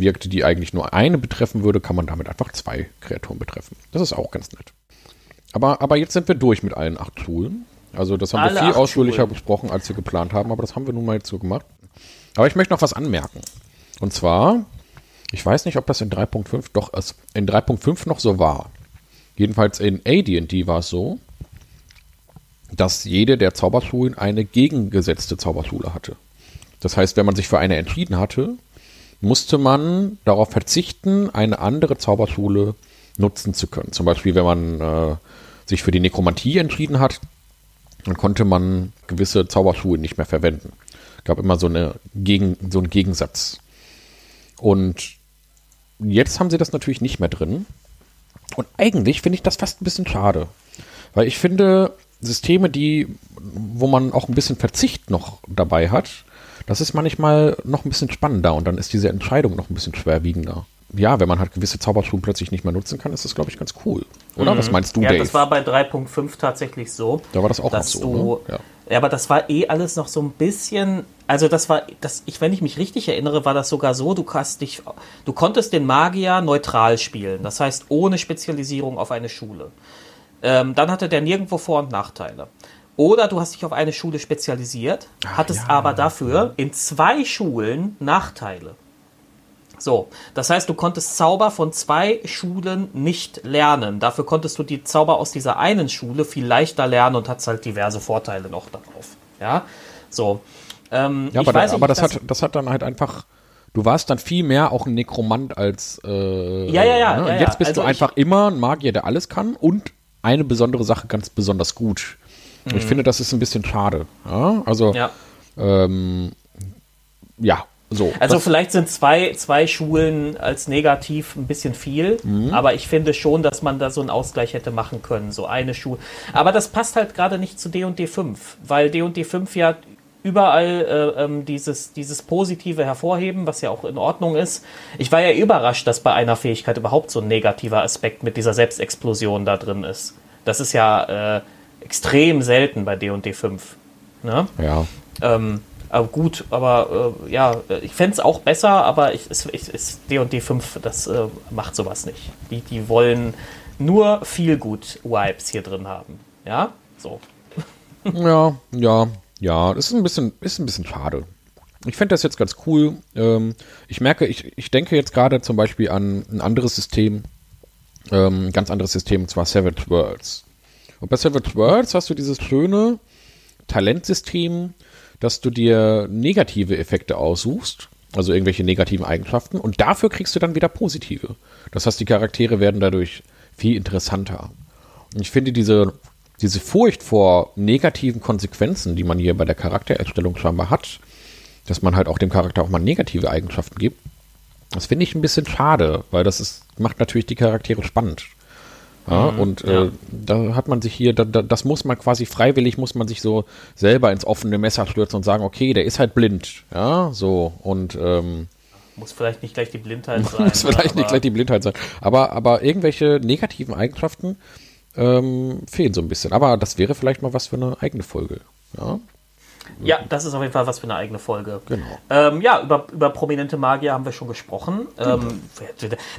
wirkte, die eigentlich nur eine betreffen würde, kann man damit einfach zwei Kreaturen betreffen. Das ist auch ganz nett. Aber, aber jetzt sind wir durch mit allen acht Schulen. Also das haben Alle wir viel ausführlicher Schulen. besprochen, als wir geplant haben, aber das haben wir nun mal jetzt so gemacht. Aber ich möchte noch was anmerken. Und zwar, ich weiß nicht, ob das in 3.5 doch in 3.5 noch so war. Jedenfalls in AD&D war es so, dass jede der Zauberschulen eine gegengesetzte Zauberschule hatte. Das heißt, wenn man sich für eine entschieden hatte, musste man darauf verzichten, eine andere Zauberschule nutzen zu können. Zum Beispiel, wenn man äh, sich für die Nekromantie entschieden hat, dann konnte man gewisse Zauberschulen nicht mehr verwenden. Es gab immer so, eine Gegen, so einen Gegensatz. Und jetzt haben sie das natürlich nicht mehr drin. Und eigentlich finde ich das fast ein bisschen schade. Weil ich finde, Systeme, die, wo man auch ein bisschen Verzicht noch dabei hat, das ist manchmal noch ein bisschen spannender und dann ist diese Entscheidung noch ein bisschen schwerwiegender. Ja, wenn man halt gewisse Zauberschulen plötzlich nicht mehr nutzen kann, ist das, glaube ich, ganz cool. Oder? Mhm. Was meinst du, ja, Dave? das war bei 3.5 tatsächlich so. Da war das auch noch so. Du, ne? ja. ja. aber das war eh alles noch so ein bisschen. Also, das war, das, ich, wenn ich mich richtig erinnere, war das sogar so, du, dich, du konntest den Magier neutral spielen. Das heißt, ohne Spezialisierung auf eine Schule. Ähm, dann hatte der nirgendwo Vor- und Nachteile. Oder du hast dich auf eine Schule spezialisiert, Ach, hattest ja. aber dafür in zwei Schulen Nachteile. So, das heißt, du konntest Zauber von zwei Schulen nicht lernen. Dafür konntest du die Zauber aus dieser einen Schule viel leichter lernen und hattest halt diverse Vorteile noch darauf. Ja, so. Ähm, ja, aber, da, nicht, aber das, hat, das hat dann halt einfach. Du warst dann viel mehr auch ein Nekromant als. Äh, ja, ja, ja. Ne? ja, jetzt bist also du einfach immer ein Magier, der alles kann und eine besondere Sache ganz besonders gut. Mhm. Ich finde, das ist ein bisschen schade. Ja? Also, ja. Ähm, ja, so. Also vielleicht sind zwei, zwei Schulen als negativ ein bisschen viel, mhm. aber ich finde schon, dass man da so einen Ausgleich hätte machen können, so eine Schule. Aber das passt halt gerade nicht zu D&D 5, weil D&D 5 ja überall äh, ähm, dieses, dieses Positive hervorheben, was ja auch in Ordnung ist. Ich war ja überrascht, dass bei einer Fähigkeit überhaupt so ein negativer Aspekt mit dieser Selbstexplosion da drin ist. Das ist ja äh, extrem selten bei D&D 5. Ne? Ja. Ähm, aber gut, aber äh, ja, ich fände es auch besser, aber ich, ich, es, D&D 5, das äh, macht sowas nicht. Die, die wollen nur viel gut Vibes hier drin haben. Ja, so. Ja, ja, ja, das ist ein bisschen, ist ein bisschen schade. Ich fände das jetzt ganz cool. Ähm, ich merke, ich, ich denke jetzt gerade zum Beispiel an ein anderes System, ähm, ein ganz anderes System, und zwar Savage Worlds. Und bei Savage Worlds hast du dieses schöne Talentsystem, dass du dir negative Effekte aussuchst, also irgendwelche negativen Eigenschaften, und dafür kriegst du dann wieder positive. Das heißt, die Charaktere werden dadurch viel interessanter. Und ich finde diese, diese Furcht vor negativen Konsequenzen, die man hier bei der Charaktererstellung scheinbar hat, dass man halt auch dem Charakter auch mal negative Eigenschaften gibt, das finde ich ein bisschen schade, weil das ist, macht natürlich die Charaktere spannend. Ja, mhm, und ja. Äh, da hat man sich hier, da, da, das muss man quasi freiwillig, muss man sich so selber ins offene Messer stürzen und sagen, okay, der ist halt blind. Ja, so. Und ähm, muss vielleicht nicht gleich die Blindheit sein. muss vielleicht nicht gleich die Blindheit sein. Aber, aber irgendwelche negativen Eigenschaften ähm, fehlen so ein bisschen. Aber das wäre vielleicht mal was für eine eigene Folge. Ja. Ja, das ist auf jeden Fall was für eine eigene Folge. Genau. Ähm, ja, über, über prominente Magier haben wir schon gesprochen. Genau.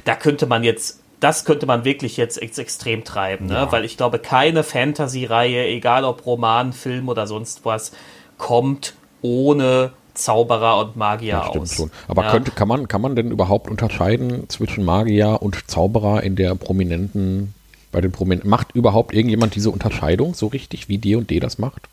da könnte man jetzt das könnte man wirklich jetzt ex extrem treiben, ne? Ja. weil ich glaube, keine Fantasy-Reihe, egal ob Roman, Film oder sonst was, kommt ohne Zauberer und Magier das aus. Schon. Aber ja. könnte, kann, man, kann man denn überhaupt unterscheiden zwischen Magier und Zauberer in der prominenten, bei den Prominenten? Macht überhaupt irgendjemand diese Unterscheidung so richtig, wie D und D das macht?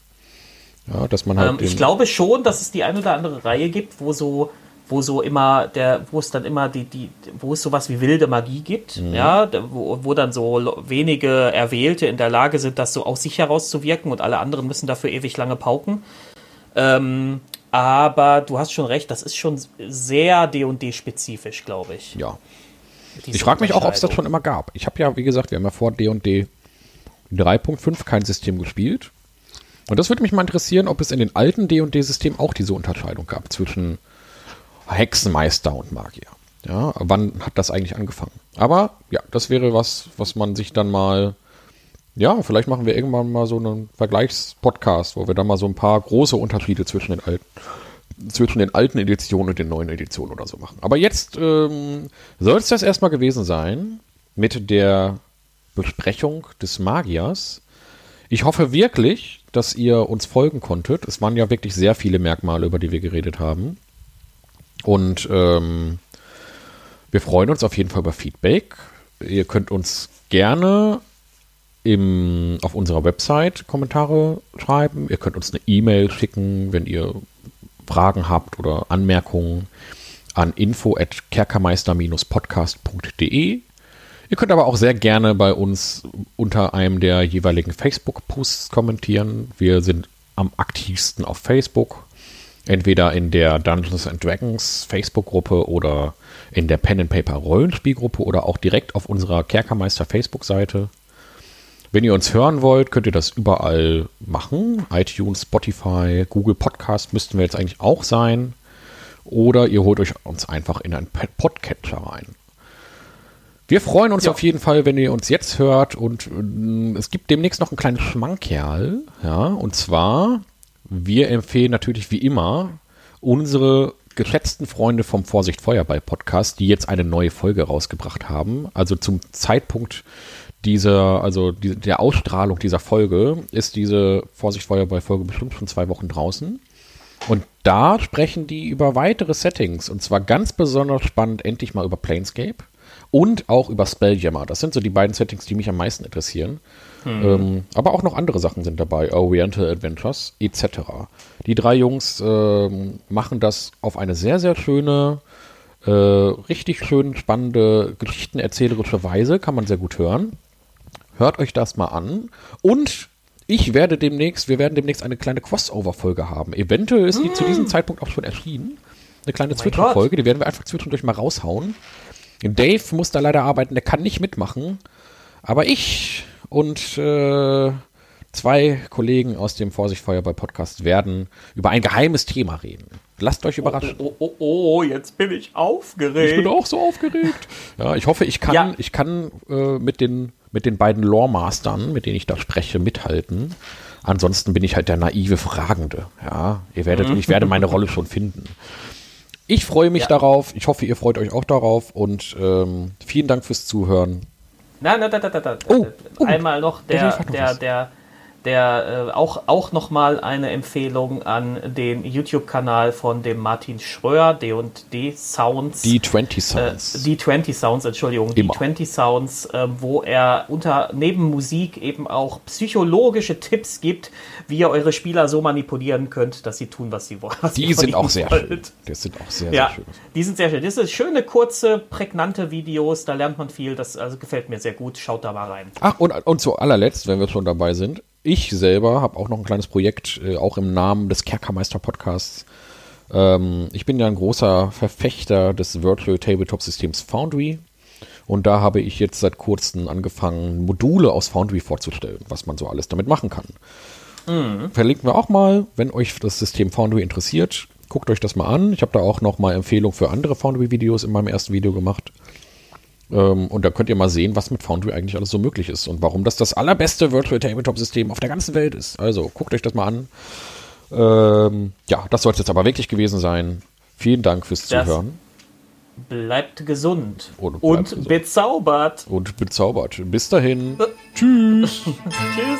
Ja, dass man halt. Ähm, ich glaube schon, dass es die eine oder andere Reihe gibt, wo so wo so immer der, wo es dann immer die, die, wo es sowas wie wilde Magie gibt, mhm. ja, wo, wo dann so wenige Erwählte in der Lage sind, das so aus sich herauszuwirken und alle anderen müssen dafür ewig lange pauken. Ähm, aber du hast schon recht, das ist schon sehr D&D-spezifisch, glaube ich. Ja. Ich frage mich auch, ob es das schon immer gab. Ich habe ja, wie gesagt, wir haben ja vor D&D 3.5 kein System gespielt. Und das würde mich mal interessieren, ob es in den alten D&D-Systemen auch diese Unterscheidung gab zwischen Hexenmeister und Magier. Ja, wann hat das eigentlich angefangen? Aber ja, das wäre was, was man sich dann mal, ja, vielleicht machen wir irgendwann mal so einen Vergleichspodcast, wo wir dann mal so ein paar große Unterschiede zwischen den alten, zwischen den alten Editionen und den neuen Editionen oder so machen. Aber jetzt ähm, soll es das erstmal gewesen sein mit der Besprechung des Magiers. Ich hoffe wirklich, dass ihr uns folgen konntet. Es waren ja wirklich sehr viele Merkmale, über die wir geredet haben. Und ähm, wir freuen uns auf jeden Fall über Feedback. Ihr könnt uns gerne im, auf unserer Website Kommentare schreiben. Ihr könnt uns eine E-Mail schicken, wenn ihr Fragen habt oder Anmerkungen an info at kerkermeister-podcast.de. Ihr könnt aber auch sehr gerne bei uns unter einem der jeweiligen Facebook-Posts kommentieren. Wir sind am aktivsten auf Facebook. Entweder in der Dungeons and Dragons Facebook-Gruppe oder in der Pen and Paper Rollenspielgruppe oder auch direkt auf unserer Kerkermeister Facebook-Seite. Wenn ihr uns hören wollt, könnt ihr das überall machen. iTunes, Spotify, Google Podcast müssten wir jetzt eigentlich auch sein. Oder ihr holt euch uns einfach in einen Podcatcher rein. Wir freuen uns ja. auf jeden Fall, wenn ihr uns jetzt hört und äh, es gibt demnächst noch einen kleinen Schmankerl, ja, und zwar, wir empfehlen natürlich wie immer unsere geschätzten Freunde vom Vorsicht Feuerball Podcast, die jetzt eine neue Folge rausgebracht haben. Also zum Zeitpunkt dieser, also die, der Ausstrahlung dieser Folge ist diese Vorsicht Feuerball Folge bestimmt schon zwei Wochen draußen. Und da sprechen die über weitere Settings. Und zwar ganz besonders spannend, endlich mal über Planescape und auch über Spelljammer. Das sind so die beiden Settings, die mich am meisten interessieren. Hm. Ähm, aber auch noch andere Sachen sind dabei, Oriental Adventures etc. Die drei Jungs äh, machen das auf eine sehr, sehr schöne, äh, richtig schön spannende, geschichtenerzählerische Weise, kann man sehr gut hören. Hört euch das mal an. Und ich werde demnächst, wir werden demnächst eine kleine Crossover-Folge haben. Eventuell ist die mm. zu diesem Zeitpunkt auch schon erschienen. Eine kleine oh Zwischenfolge, die werden wir einfach zwischendurch mal raushauen. Dave muss da leider arbeiten, der kann nicht mitmachen. Aber ich und äh, zwei Kollegen aus dem Vorsicht Feuerball Podcast werden über ein geheimes Thema reden. Lasst euch überraschen. Oh, oh, oh, oh, jetzt bin ich aufgeregt. Ich bin auch so aufgeregt. Ja, ich hoffe, ich kann, ja. ich kann äh, mit, den, mit den beiden Lore-Mastern, mit denen ich da spreche, mithalten. Ansonsten bin ich halt der naive Fragende. Ja, ihr werdet, mhm. ich werde meine Rolle schon finden. Ich freue mich ja. darauf. Ich hoffe, ihr freut euch auch darauf. Und ähm, vielen Dank fürs Zuhören. Nein, nein, nein, nein, nein. Oh, oh, Einmal noch der, der, der, der äh, auch, auch nochmal eine Empfehlung an den YouTube-Kanal von dem Martin Schröer, D&D Sounds. Die 20 Sounds. Äh, die 20 Sounds, Entschuldigung. Immer. Die 20 Sounds, äh, wo er unter neben Musik eben auch psychologische Tipps gibt, wie ihr eure Spieler so manipulieren könnt, dass sie tun, was sie wollen. die sind auch sehr wollt. schön. Das sind auch sehr, ja, sehr schön. Die sind sehr schön. Das sind schöne, kurze, prägnante Videos, da lernt man viel. Das also gefällt mir sehr gut. Schaut da mal rein. Ach, und, und zu allerletzt, wenn wir schon dabei sind, ich selber habe auch noch ein kleines Projekt, äh, auch im Namen des Kerkermeister-Podcasts. Ähm, ich bin ja ein großer Verfechter des Virtual Tabletop-Systems Foundry. Und da habe ich jetzt seit kurzem angefangen, Module aus Foundry vorzustellen, was man so alles damit machen kann. Mhm. Verlinken wir auch mal, wenn euch das System Foundry interessiert. Guckt euch das mal an. Ich habe da auch noch mal Empfehlungen für andere Foundry-Videos in meinem ersten Video gemacht. Ähm, und da könnt ihr mal sehen, was mit Foundry eigentlich alles so möglich ist und warum das das allerbeste Virtual Tabletop-System auf der ganzen Welt ist. Also guckt euch das mal an. Ähm, ja, das soll es jetzt aber wirklich gewesen sein. Vielen Dank fürs das Zuhören. Bleibt gesund und, bleibt und gesund. bezaubert. Und bezaubert. Bis dahin. Tschüss. Tschüss.